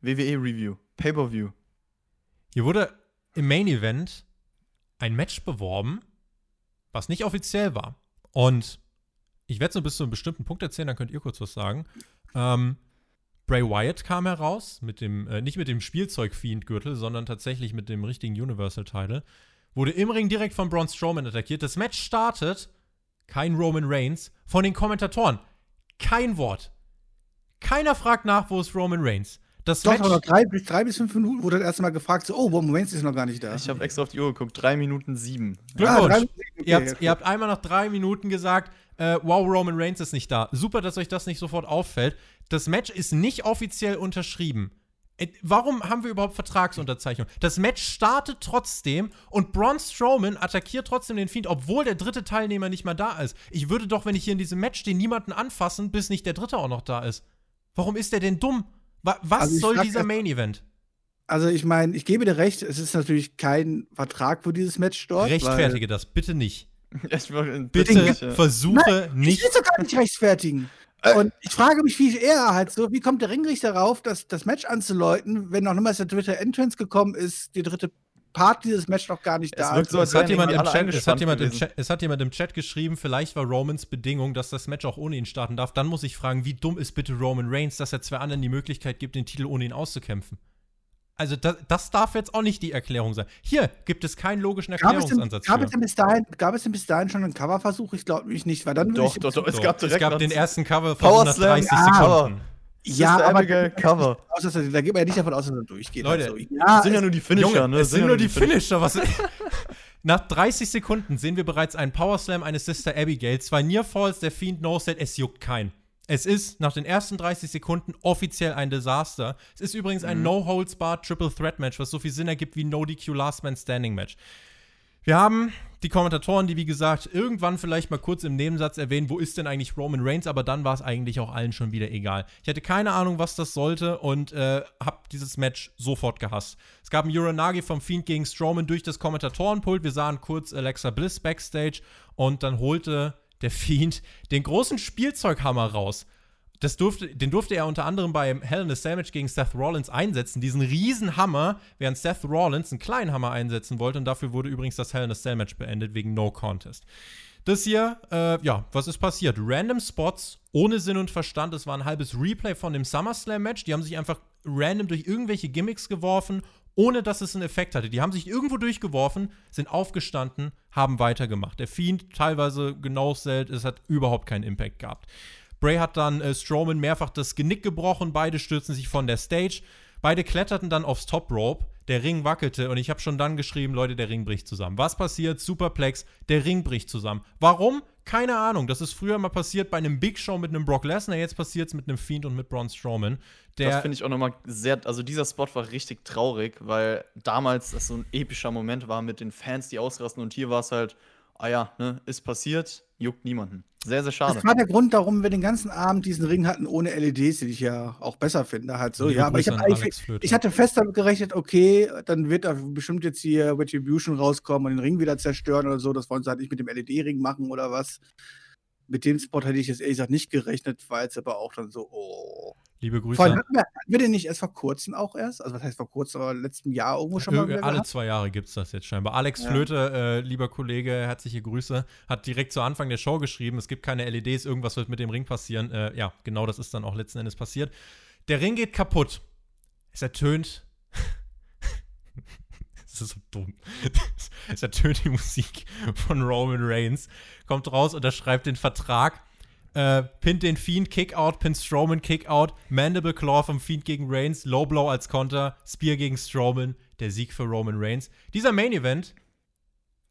S2: WWE Review. Pay-per-view.
S1: Hier wurde im Main Event ein Match beworben, was nicht offiziell war. Und ich werde es nur bis zu einem bestimmten Punkt erzählen, dann könnt ihr kurz was sagen. Ähm, Bray Wyatt kam heraus, mit dem, äh, nicht mit dem Spielzeug-Fiend-Gürtel, sondern tatsächlich mit dem richtigen Universal-Title. Wurde im Ring direkt von Braun Strowman attackiert. Das Match startet, kein Roman Reigns, von den Kommentatoren. Kein Wort. Keiner fragt nach, wo ist Roman Reigns.
S3: Das Doch, Match noch drei, drei bis fünf Minuten wurde das erste Mal gefragt, so, oh, Roman Reigns ist noch gar nicht da.
S2: Ich habe extra auf die Uhr geguckt, drei Minuten sieben.
S1: Glückwunsch. Ah, okay, ihr, habt, ihr, habt, einmal nach drei Minuten gesagt, äh, wow, Roman Reigns ist nicht da. Super, dass euch das nicht sofort auffällt. Das Match ist nicht offiziell unterschrieben. Äh, warum haben wir überhaupt Vertragsunterzeichnung? Das Match startet trotzdem und Braun Strowman attackiert trotzdem den Fiend, obwohl der dritte Teilnehmer nicht mal da ist. Ich würde doch, wenn ich hier in diesem Match stehe, niemanden anfassen, bis nicht der dritte auch noch da ist. Warum ist der denn dumm? Was also soll dieser Main Event?
S3: Also ich meine, ich gebe dir recht, es ist natürlich kein Vertrag für dieses Match dort.
S1: Rechtfertige das, bitte nicht. bitte versuche Nein, nicht.
S3: Ich will doch gar nicht rechtfertigen. Äh. Und ich frage mich, wie er halt so, wie kommt der Ringrichter darauf, das, das Match anzuläuten, wenn noch niemals der dritte Entrance gekommen ist, die dritte Part dieses Match noch gar nicht da
S1: ist. So, es, hat jemand im Chat, es, hat jemand im Chat, es hat jemand im Chat geschrieben, vielleicht war Romans Bedingung, dass das Match auch ohne ihn starten darf. Dann muss ich fragen, wie dumm ist bitte Roman Reigns, dass er zwei anderen die Möglichkeit gibt, den Titel ohne ihn auszukämpfen? Also das, das, darf jetzt auch nicht die Erklärung sein. Hier gibt es keinen logischen Erklärungsansatz.
S3: Gab es denn, bis dahin, gab es denn bis dahin schon einen Coverversuch? Ich glaube mich nicht, weil dann
S1: doch, doch, doch, es gab, es gab den ersten Coverversuch nach 30 ah, Sekunden.
S3: Ja, aber Cover. da geht man ja nicht davon aus, dass er durchgeht.
S1: Leute, also, ja,
S2: es sind ja nur die Finisher, Junge,
S1: ne? Es sind, sind nur die Finisher. Was Nach 30 Sekunden sehen wir bereits einen Powerslam eines Sister Abigail, zwei Near Falls, der Fiend No Set, es juckt keinen. Es ist nach den ersten 30 Sekunden offiziell ein Desaster. Es ist übrigens ein mhm. No-Holds-Bar Triple Threat Match, was so viel Sinn ergibt wie No DQ Last Man Standing Match. Wir haben die Kommentatoren, die wie gesagt irgendwann vielleicht mal kurz im Nebensatz erwähnen, wo ist denn eigentlich Roman Reigns, aber dann war es eigentlich auch allen schon wieder egal. Ich hatte keine Ahnung, was das sollte und äh, habe dieses Match sofort gehasst. Es gab einen Uranagi vom Fiend gegen Strowman durch das Kommentatorenpult. Wir sahen kurz Alexa Bliss backstage und dann holte der Fiend den großen Spielzeughammer raus. Das durfte, den durfte er unter anderem beim Hell in a Cell gegen Seth Rollins einsetzen, diesen riesen Hammer, während Seth Rollins einen kleinen Hammer einsetzen wollte und dafür wurde übrigens das Hell in a Cell beendet wegen No Contest. Das hier, äh, ja, was ist passiert? Random Spots ohne Sinn und Verstand. Es war ein halbes Replay von dem SummerSlam Match. Die haben sich einfach random durch irgendwelche Gimmicks geworfen, ohne dass es einen Effekt hatte. Die haben sich irgendwo durchgeworfen, sind aufgestanden, haben weitergemacht. Der Fiend teilweise genau selt, es hat überhaupt keinen Impact gehabt. Bray hat dann äh, Strowman mehrfach das Genick gebrochen, beide stürzen sich von der Stage. Beide kletterten dann aufs Top Rope, der Ring wackelte und ich habe schon dann geschrieben, Leute, der Ring bricht zusammen. Was passiert? Superplex, der Ring bricht zusammen. Warum? Keine Ahnung. Das ist früher mal passiert bei einem Big Show mit einem Brock Lesnar, jetzt passiert es mit einem Fiend und mit Braun Strowman.
S2: das finde ich auch nochmal sehr, also dieser Spot war richtig traurig, weil damals das so ein epischer Moment war mit den Fans, die ausrasten und hier war es halt, ah ja, ne, ist passiert, juckt niemanden. Sehr, sehr schade.
S3: Das war der Grund, warum wir den ganzen Abend diesen Ring hatten ohne LEDs, die ich ja auch besser finde. Halt so. Ja, aber ich, ich, hatte fest damit gerechnet, okay, dann wird da bestimmt jetzt hier Retribution rauskommen und den Ring wieder zerstören oder so. Das wollen sie halt nicht mit dem LED-Ring machen oder was. Mit dem Spot hätte ich jetzt ehrlich gesagt nicht gerechnet, weil es aber auch dann so, oh.
S1: Liebe Grüße. Vor allem
S3: hatten wir, hatten wir den nicht erst vor kurzem auch erst? Also was heißt vor kurzem, aber letzten Jahr irgendwo schon mal
S1: wieder Alle gehabt? zwei Jahre gibt es das jetzt scheinbar. Alex ja. Flöte, äh, lieber Kollege, herzliche Grüße, hat direkt zu Anfang der Show geschrieben, es gibt keine LEDs, irgendwas wird mit dem Ring passieren. Äh, ja, genau das ist dann auch letzten Endes passiert. Der Ring geht kaputt. Es ertönt. das ist so dumm. es ertönt die Musik von Roman Reigns, kommt raus, unterschreibt den Vertrag Äh, pinnt den Fiend, Kickout, pinnt Strowman, Kickout, Mandible Claw vom Fiend gegen Reigns, Low Blow als Konter, Spear gegen Strowman, der Sieg für Roman Reigns. Dieser Main Event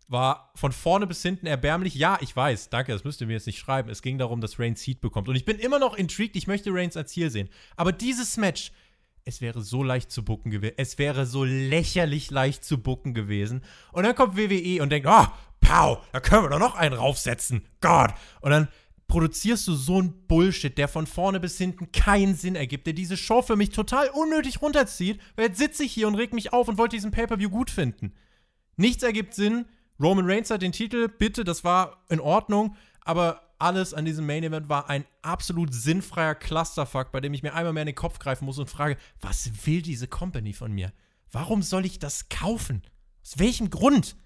S1: war von vorne bis hinten erbärmlich. Ja, ich weiß, danke, das müsst ihr mir jetzt nicht schreiben. Es ging darum, dass Reigns Heat bekommt. Und ich bin immer noch intrigued, ich möchte Reigns als Ziel sehen. Aber dieses Match, es wäre so leicht zu bucken gewesen. Es wäre so lächerlich leicht zu bucken gewesen. Und dann kommt WWE und denkt, oh, pow, da können wir doch noch einen raufsetzen. Gott. Und dann produzierst du so einen Bullshit, der von vorne bis hinten keinen Sinn ergibt, der diese Show für mich total unnötig runterzieht, weil jetzt sitze ich hier und reg mich auf und wollte diesen Pay-Per-View gut finden. Nichts ergibt Sinn. Roman Reigns hat den Titel, bitte, das war in Ordnung, aber alles an diesem Main Event war ein absolut sinnfreier Clusterfuck, bei dem ich mir einmal mehr in den Kopf greifen muss und frage, was will diese Company von mir? Warum soll ich das kaufen? Aus welchem Grund?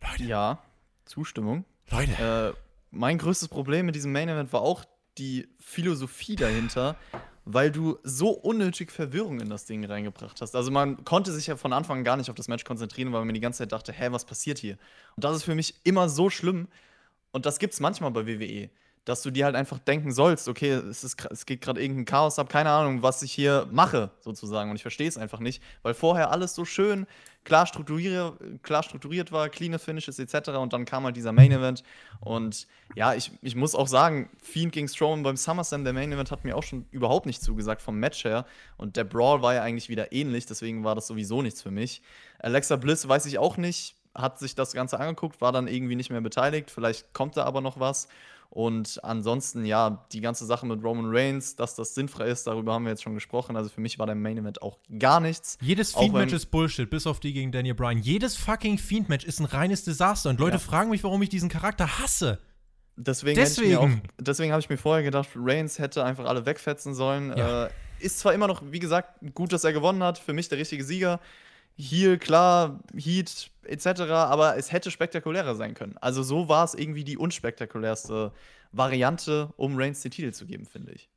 S2: Leute. Ja, Zustimmung.
S1: Leute.
S2: Äh, mein größtes Problem mit diesem Main Event war auch die Philosophie dahinter, weil du so unnötig Verwirrung in das Ding reingebracht hast. Also man konnte sich ja von Anfang an gar nicht auf das Match konzentrieren, weil man die ganze Zeit dachte, hä, was passiert hier? Und das ist für mich immer so schlimm, und das gibt es manchmal bei WWE, dass du dir halt einfach denken sollst, okay, es, ist, es geht gerade irgendein Chaos ab, keine Ahnung, was ich hier mache, sozusagen. Und ich verstehe es einfach nicht, weil vorher alles so schön klar, strukturier klar strukturiert war, clean Finishes etc. Und dann kam halt dieser Main Event. Und ja, ich, ich muss auch sagen, Fiend gegen Strowman beim SummerSlam, der Main Event hat mir auch schon überhaupt nicht zugesagt vom Match her. Und der Brawl war ja eigentlich wieder ähnlich, deswegen war das sowieso nichts für mich. Alexa Bliss weiß ich auch nicht hat sich das Ganze angeguckt, war dann irgendwie nicht mehr beteiligt. Vielleicht kommt da aber noch was. Und ansonsten, ja, die ganze Sache mit Roman Reigns, dass das sinnfrei ist, darüber haben wir jetzt schon gesprochen. Also für mich war der Main Event auch gar nichts.
S1: Jedes Fiend-Match ist Bullshit, bis auf die gegen Daniel Bryan. Jedes fucking Fiend-Match ist ein reines Desaster. Und Leute ja. fragen mich, warum ich diesen Charakter hasse.
S2: Deswegen, deswegen. deswegen habe ich mir vorher gedacht, Reigns hätte einfach alle wegfetzen sollen. Ja. Äh, ist zwar immer noch, wie gesagt, gut, dass er gewonnen hat. Für mich der richtige Sieger. Hier, klar, Heat etc., aber es hätte spektakulärer sein können. Also so war es irgendwie die unspektakulärste Variante, um Reigns den Titel zu geben, finde ich.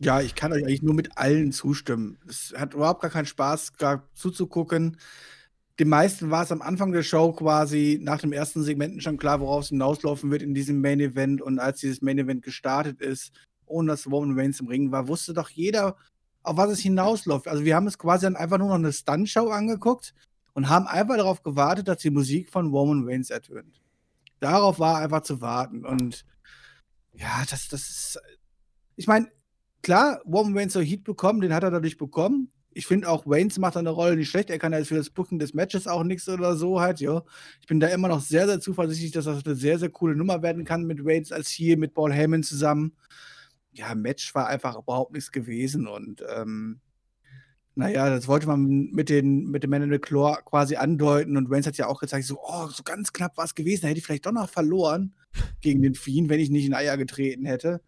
S3: Ja, ich kann euch eigentlich nur mit allen zustimmen. Es hat überhaupt gar keinen Spaß gehabt zuzugucken. Den meisten war es am Anfang der Show quasi nach dem ersten Segmenten schon klar, worauf es hinauslaufen wird in diesem Main Event. Und als dieses Main Event gestartet ist, ohne dass Roman Reigns im Ring war, wusste doch jeder, auf was es hinausläuft. Also wir haben es quasi dann einfach nur noch eine Stuntshow angeguckt und haben einfach darauf gewartet, dass die Musik von Roman Reigns ertönt. Darauf war einfach zu warten. Und ja, das, das ist. Ich meine, klar, Roman Reigns soll Heat bekommen, den hat er dadurch bekommen. Ich finde auch, Reigns macht eine Rolle nicht schlecht. Er kann halt für das Booking des Matches auch nichts oder so halt, ja. Ich bin da immer noch sehr, sehr zuversichtlich, dass das eine sehr, sehr coole Nummer werden kann mit Reigns als hier, mit Paul Heyman zusammen ja, Match war einfach überhaupt nichts gewesen und ähm, naja, das wollte man mit, den, mit dem Man in the Claw quasi andeuten und Reigns hat ja auch gezeigt, so, oh, so ganz knapp war es gewesen, da hätte ich vielleicht doch noch verloren gegen den Fiend, wenn ich nicht in Eier getreten hätte.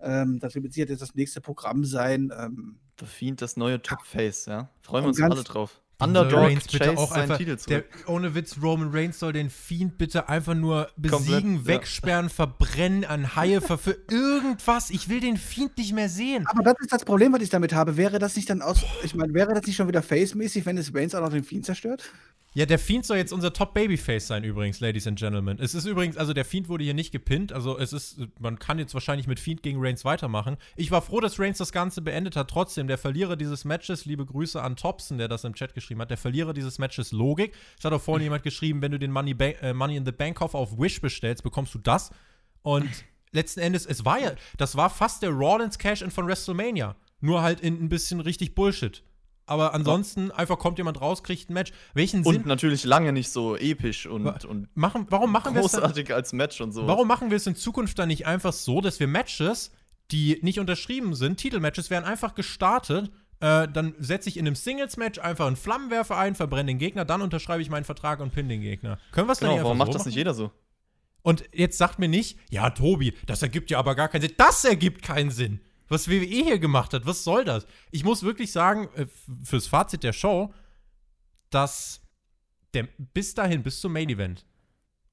S3: Ähm, das wird jetzt das nächste Programm sein. Ähm,
S2: The Fiend, das neue Top-Face, ja. Freuen wir uns alle drauf. Underdog
S1: Reigns bitte auch einfach, Titel der, ohne Witz, Roman Reigns soll den Fiend bitte einfach nur besiegen, Komplett, wegsperren, ja. verbrennen, an Haie für irgendwas. Ich will den Fiend nicht mehr sehen.
S3: Aber das ist das Problem, was ich damit habe. Wäre das nicht dann aus, ich meine, wäre das nicht schon wieder face-mäßig, wenn es Reigns auch noch den Fiend zerstört?
S1: Ja, der Fiend soll jetzt unser Top-Babyface sein, übrigens, Ladies and Gentlemen. Es ist übrigens, also der Fiend wurde hier nicht gepinnt. Also es ist, man kann jetzt wahrscheinlich mit Fiend gegen Reigns weitermachen. Ich war froh, dass Reigns das Ganze beendet hat. Trotzdem, der Verlierer dieses Matches, liebe Grüße an Thompson, der das im Chat geschrieben hat, der Verlierer dieses Matches Logik. Es hat auch vorhin jemand geschrieben, wenn du den Money, äh, Money in the Bank Kauf auf Wish bestellst, bekommst du das. Und letzten Endes, es war ja, das war fast der Rollins Cash-In von WrestleMania. Nur halt in ein bisschen richtig Bullshit. Aber ansonsten einfach kommt jemand raus, kriegt ein Match. Welchen
S2: Sinn? Und natürlich lange nicht so episch und, und
S1: machen, warum machen
S2: großartig als Match und so.
S1: Warum machen wir es in Zukunft dann nicht einfach so, dass wir Matches, die nicht unterschrieben sind, Titelmatches, werden einfach gestartet. Äh, dann setze ich in einem Singles-Match einfach einen Flammenwerfer ein, verbrenne den Gegner, dann unterschreibe ich meinen Vertrag und pin den Gegner. Können wir es
S2: genau,
S1: nicht
S2: warum
S1: macht
S2: so das machen? nicht jeder so?
S1: Und jetzt sagt mir nicht, ja, Tobi, das ergibt ja aber gar keinen Sinn. Das ergibt keinen Sinn was WWE hier gemacht hat. Was soll das? Ich muss wirklich sagen, äh, fürs Fazit der Show, dass der, bis dahin, bis zum Main Event,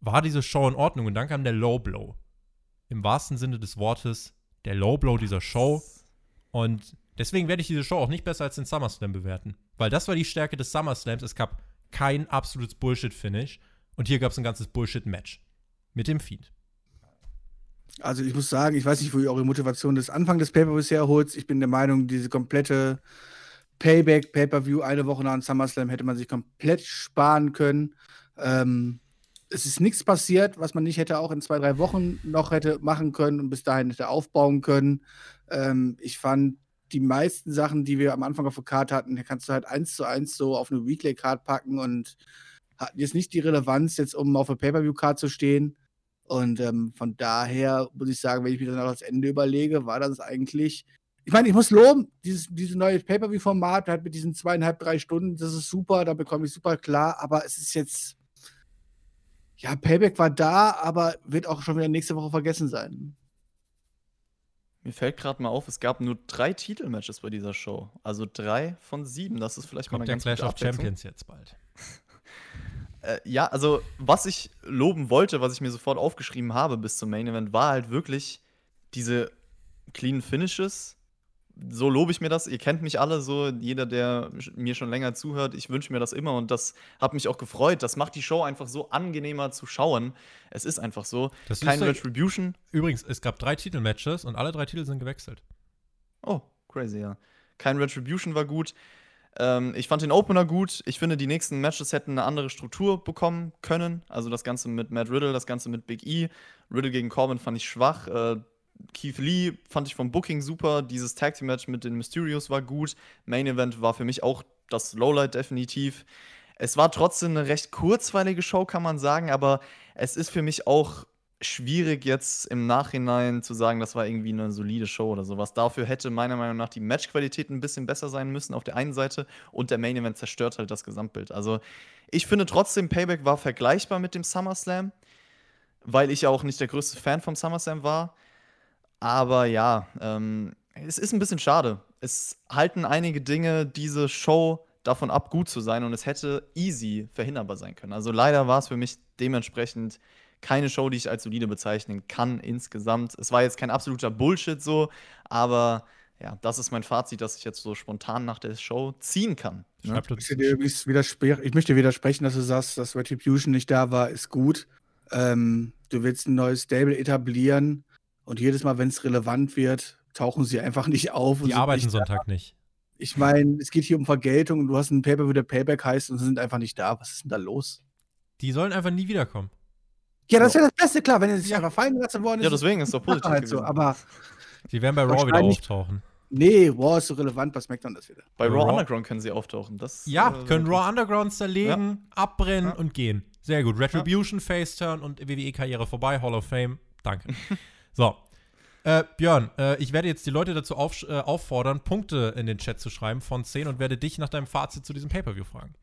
S1: war diese Show in Ordnung und dann kam der Low Blow. Im wahrsten Sinne des Wortes, der Low Blow dieser Show. Und deswegen werde ich diese Show auch nicht besser als den SummerSlam bewerten. Weil das war die Stärke des SummerSlams. Es gab kein absolutes Bullshit-Finish. Und hier gab es ein ganzes Bullshit-Match. Mit dem Fiend.
S3: Also ich muss sagen, ich weiß nicht, wo ihr eure Motivation des Anfang des Pay-Per-Views herholt. Ich bin der Meinung, diese komplette Payback, Pay-Per-View, eine Woche nach dem SummerSlam hätte man sich komplett sparen können. Ähm, es ist nichts passiert, was man nicht hätte auch in zwei, drei Wochen noch hätte machen können und bis dahin hätte aufbauen können. Ähm, ich fand die meisten Sachen, die wir am Anfang auf der Karte hatten, kannst du halt eins zu eins so auf eine Weekly-Card packen und hatten jetzt nicht die Relevanz, jetzt um auf der Pay-Per-View-Card zu stehen. Und ähm, von daher muss ich sagen, wenn ich mir dann auch das Ende überlege, war das eigentlich. Ich meine, ich muss loben, dieses, dieses neue Pay-Per-View-Format halt mit diesen zweieinhalb, drei Stunden, das ist super, da bekomme ich super klar, aber es ist jetzt. Ja, Payback war da, aber wird auch schon wieder nächste Woche vergessen sein.
S2: Mir fällt gerade mal auf, es gab nur drei Titelmatches bei dieser Show. Also drei von sieben. Das ist vielleicht
S1: Kommt
S2: mal
S1: eine ganz Clash of Champions jetzt bald.
S2: Äh, ja, also was ich loben wollte, was ich mir sofort aufgeschrieben habe bis zum Main Event, war halt wirklich diese clean Finishes. So lobe ich mir das. Ihr kennt mich alle so, jeder, der mir schon länger zuhört, ich wünsche mir das immer und das hat mich auch gefreut. Das macht die Show einfach so angenehmer zu schauen. Es ist einfach so.
S1: Das Kein Retribution. Übrigens, es gab drei Titelmatches und alle drei Titel sind gewechselt.
S2: Oh, crazy, ja. Kein Retribution war gut. Ähm, ich fand den Opener gut. Ich finde, die nächsten Matches hätten eine andere Struktur bekommen können. Also das Ganze mit Matt Riddle, das Ganze mit Big E. Riddle gegen Corbin fand ich schwach. Äh, Keith Lee fand ich vom Booking super. Dieses Tag Team Match mit den Mysterios war gut. Main Event war für mich auch das Lowlight definitiv. Es war trotzdem eine recht kurzweilige Show, kann man sagen, aber es ist für mich auch schwierig jetzt im Nachhinein zu sagen, das war irgendwie eine solide Show oder sowas. Dafür hätte meiner Meinung nach die Matchqualität ein bisschen besser sein müssen auf der einen Seite und der Main Event zerstört halt das Gesamtbild. Also ich finde trotzdem, Payback war vergleichbar mit dem SummerSlam, weil ich auch nicht der größte Fan vom SummerSlam war. Aber ja, ähm, es ist ein bisschen schade. Es halten einige Dinge diese Show davon ab, gut zu sein und es hätte easy verhinderbar sein können. Also leider war es für mich dementsprechend keine Show, die ich als solide bezeichnen kann insgesamt. Es war jetzt kein absoluter Bullshit so, aber ja, das ist mein Fazit, das ich jetzt so spontan nach der Show ziehen kann.
S3: Ne? Ich, ich, möchte widersprechen, dass du sagst, dass Retribution nicht da war, ist gut. Ähm, du willst ein neues Stable etablieren und jedes Mal, wenn es relevant wird, tauchen sie einfach nicht auf.
S1: Die arbeiten nicht Sonntag da. nicht.
S3: Ich meine, es geht hier um Vergeltung und du hast ein Paper, wo der Payback heißt und sie sind einfach nicht da. Was ist denn da los?
S1: Die sollen einfach nie wiederkommen.
S3: Ja, das ja das Beste, klar, wenn er sich einfach fallen gelassen worden ist.
S2: Ja, deswegen ist doch positiv.
S3: Halt so, aber
S1: die werden bei Raw wieder auftauchen.
S3: Nee, Raw ist so relevant, bei SmackDown das wieder.
S2: Bei Raw, Raw, Underground können sie auftauchen. Das,
S1: ja, äh, können Raw Underground zerlegen, ja. abbrennen ja. und gehen. Sehr gut. Retribution, ja. Face-Turn und WWE-Karriere vorbei, Hall of Fame. Danke. so. Äh, Björn, äh, ich werde jetzt die Leute dazu auf, äh, auffordern, Punkte in den Chat zu schreiben von 10 und werde dich nach deinem Fazit zu diesem Pay-Per-View fragen.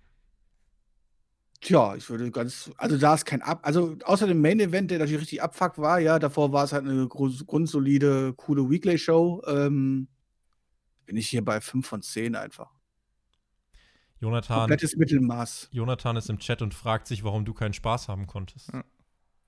S3: Tja, ich würde ganz, also da ist kein Ab, also außer dem Main Event, der natürlich richtig abfuck war, ja, davor war es halt eine grundsolide, coole Weekly-Show, ähm, bin ich hier bei 5 von 10 einfach.
S1: Jonathan.
S3: Komplettes Mittelmaß.
S1: Jonathan ist im Chat und fragt sich, warum du keinen Spaß haben konntest. Ja.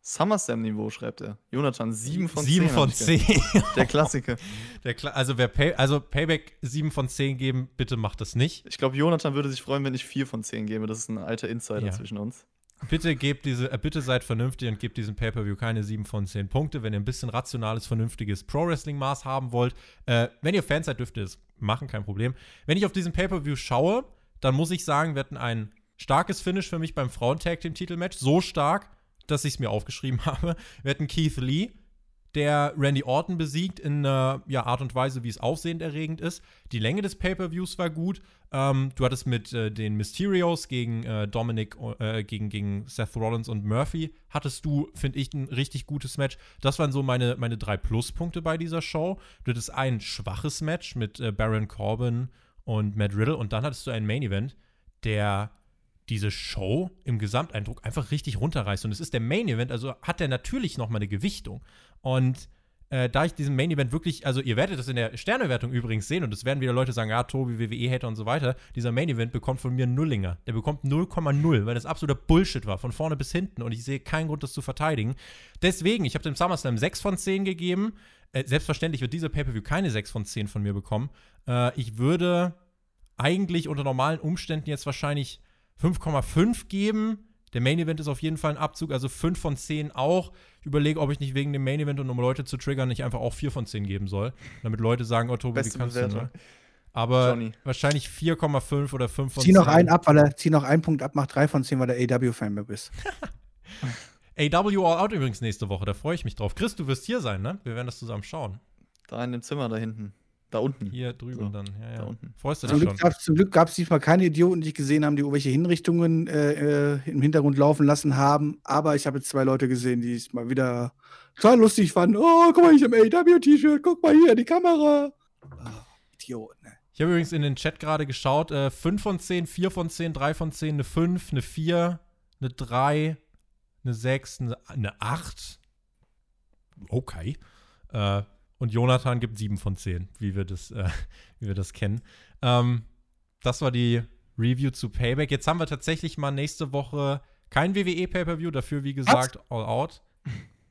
S2: SummerSlam-Niveau, schreibt er. Jonathan, 7 von
S1: 7 10. 7 von 10.
S2: Der Klassiker.
S1: Der Kla also, wer Pay also Payback 7 von 10 geben, bitte macht das nicht.
S2: Ich glaube, Jonathan würde sich freuen, wenn ich 4 von 10 gebe. Das ist ein alter Insider ja. zwischen uns.
S1: Bitte gebt diese, äh, bitte seid vernünftig und gebt diesem Pay-Per-View keine 7 von 10 Punkte. Wenn ihr ein bisschen rationales, vernünftiges Pro-Wrestling-Maß haben wollt, äh, wenn ihr Fans seid, dürft ihr es machen, kein Problem. Wenn ich auf diesen Pay-Per-View schaue, dann muss ich sagen, wir hatten ein starkes Finish für mich beim Frauen-Tag-Team-Titelmatch. So stark, dass ich es mir aufgeschrieben habe. Wir hatten Keith Lee, der Randy Orton besiegt in einer ja, Art und Weise, wie es aufsehenderregend ist. Die Länge des Pay-Per-Views war gut. Ähm, du hattest mit äh, den Mysterios gegen äh, Dominic, äh, gegen, gegen Seth Rollins und Murphy, hattest du, finde ich, ein richtig gutes Match. Das waren so meine, meine drei Pluspunkte bei dieser Show. Du hattest ein schwaches Match mit äh, Baron Corbin und Matt Riddle und dann hattest du ein Main-Event, der diese Show im Gesamteindruck einfach richtig runterreißt. Und es ist der Main Event, also hat der natürlich nochmal eine Gewichtung. Und äh, da ich diesen Main Event wirklich, also ihr werdet das in der Sternewertung übrigens sehen und es werden wieder Leute sagen, ja, Tobi, WWE-Hater und so weiter. Dieser Main Event bekommt von mir Nullinger. Der bekommt 0,0, weil das absoluter Bullshit war, von vorne bis hinten und ich sehe keinen Grund, das zu verteidigen. Deswegen, ich habe dem SummerSlam 6 von 10 gegeben. Äh, selbstverständlich wird dieser Pay-Per-View keine 6 von 10 von mir bekommen. Äh, ich würde eigentlich unter normalen Umständen jetzt wahrscheinlich 5,5 geben. Der Main Event ist auf jeden Fall ein Abzug, also 5 von 10 auch. Ich überlege, ob ich nicht wegen dem Main Event und um Leute zu triggern, nicht einfach auch 4 von 10 geben soll. Damit Leute sagen, oh Tobi,
S2: Beste
S1: wie kannst
S2: Bewertung.
S1: du, ne? Aber
S2: Johnny.
S1: wahrscheinlich 4,5 oder 5 von
S3: Zieh
S1: 10.
S3: noch einen ab, weil er, zieh noch einen Punkt ab, mach drei von zehn, weil der AW-Fan bist.
S1: AW All Out übrigens nächste Woche, da freue ich mich drauf. Chris, du wirst hier sein, ne? Wir werden das zusammen schauen.
S2: Da in dem Zimmer da hinten. Da unten.
S1: Hier drüben
S2: So,
S1: dann. Ja, ja.
S2: da unten.
S1: Freust du
S3: Zum
S1: dich
S3: Glück,
S1: schon?
S3: gab's- zum Glück gab es diesmal keine Idioten, die ich gesehen haben, die irgendwelche Hinrichtungen äh, äh, im Hintergrund laufen lassen haben. Aber ich habe jetzt zwei Leute gesehen, die es mal wieder total lustig fanden. Oh, guck mal, ich im AW-T-Shirt, guck mal hier, die Kamera. Ah, Idioten, ne?
S1: Ich habe übrigens in den Chat gerade geschaut, äh, 5 von 10, 4 von 10, 3 von 10, eine 5, eine 4, eine 3, eine 6, eine, eine 8. Okay. Äh, und Jonathan gibt 7 von 10, wie wir das, äh, wie wir das kennen. Ähm, das war die Review zu Payback. Jetzt haben wir tatsächlich mal nächste Woche kein WWE Pay-Per-View, dafür wie gesagt All Out.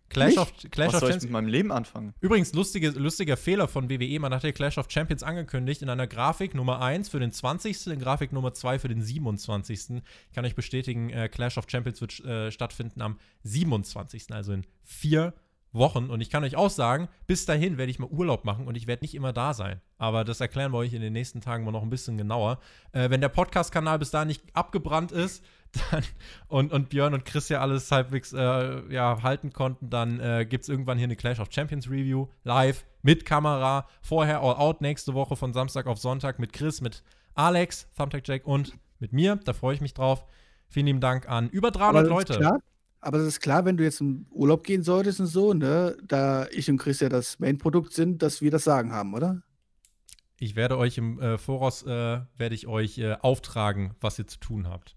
S1: Clash
S3: Nicht?
S1: of, Clash
S2: Was
S1: of
S2: soll ich
S1: Champions.
S2: mit meinem Leben anfangen?
S1: Übrigens, lustige, lustiger Fehler von WWE. Man hat ja Clash of Champions angekündigt in einer Grafik Nummer 1 für den 20., in Grafik Nummer 2 für den 27. Ich kann euch bestätigen, äh, Clash of Champions wird äh, stattfinden am 27., also in vier Wochen. Und ich kann euch auch sagen, bis dahin werde ich mal Urlaub machen und ich werde nicht immer da sein. Aber das erklären wir euch in den nächsten Tagen mal noch ein bisschen genauer. Äh, wenn der Podcast-Kanal bis dahin nicht abgebrannt ist, dann, und, und Björn und Chris ja alles halbwegs äh, ja, halten konnten, dann äh, gibt es irgendwann hier eine Clash of Champions Review live mit Kamera. Vorher All Out nächste Woche von Samstag auf Sonntag mit Chris, mit Alex, Thumbtack Jack und mit mir. Da freue ich mich drauf. Vielen lieben Dank an über 300
S3: das ist
S1: Leute.
S3: Klar, aber das ist klar, wenn du jetzt in Urlaub gehen solltest und so, ne, da ich und Chris ja das Main-Produkt sind, dass wir das Sagen haben, oder?
S1: Ich werde euch im äh, Voraus äh, werde ich euch äh, auftragen, was ihr zu tun habt.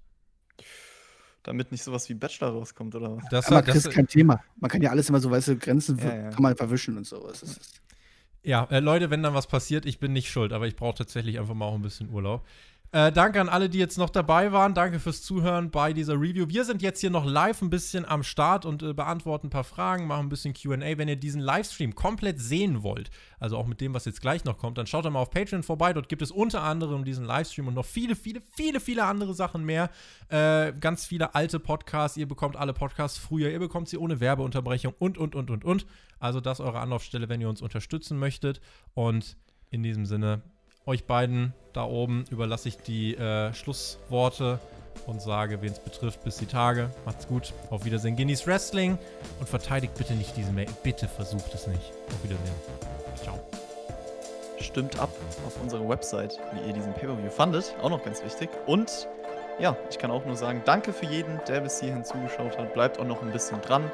S2: Damit nicht sowas wie Bachelor rauskommt, oder was?
S1: Das,
S3: Aber
S1: das,
S3: Chris, kein Thema. Man kann ja alles immer so, weißt du, Grenzen
S2: Ja, ja.
S3: kann man verwischen und sowas. Das ist,
S1: Ja, äh, Leute, wenn dann was passiert, ich bin nicht schuld, aber ich brauche tatsächlich einfach mal auch ein bisschen Urlaub. Äh, danke an alle, die jetzt noch dabei waren. Danke fürs Zuhören bei dieser Review. Wir sind jetzt hier noch live ein bisschen am Start und äh, beantworten ein paar Fragen, machen ein bisschen QA. Wenn ihr diesen Livestream komplett sehen wollt, also auch mit dem, was jetzt gleich noch kommt, dann schaut doch mal auf Patreon vorbei. Dort gibt es unter anderem diesen Livestream und noch viele, viele, viele, viele andere Sachen mehr. Äh, ganz viele alte Podcasts. Ihr bekommt alle Podcasts früher. Ihr bekommt sie ohne Werbeunterbrechung und, und, und, und, und. Also das ist eure Anlaufstelle, wenn ihr uns unterstützen möchtet. Und in diesem Sinne, euch beiden da oben überlasse ich die äh, Schlussworte und sage, wen es betrifft, bis die Tage. Macht's gut. Auf Wiedersehen. Guinness Wrestling und verteidigt bitte nicht diesen Mail. Bitte versucht es nicht. Auf Wiedersehen. Ciao.
S2: Stimmt ab auf unserer Website, wie ihr diesen Pay-Per-View fandet. Auch noch ganz wichtig. Und ja, ich kann auch nur sagen, danke für jeden, der bis hierhin zugeschaut hat. Bleibt auch noch ein bisschen dran.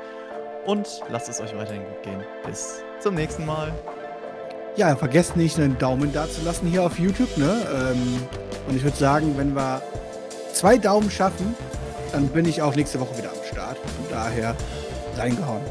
S2: Und lasst es euch weiterhin gut gehen. Bis zum nächsten Mal.
S3: Ja, vergesst nicht, einen Daumen da zu lassen hier auf YouTube. Ne? Ähm, und ich würde sagen, wenn wir zwei Daumen schaffen, dann bin ich auch nächste Woche wieder am Start. Von daher, reingehauen.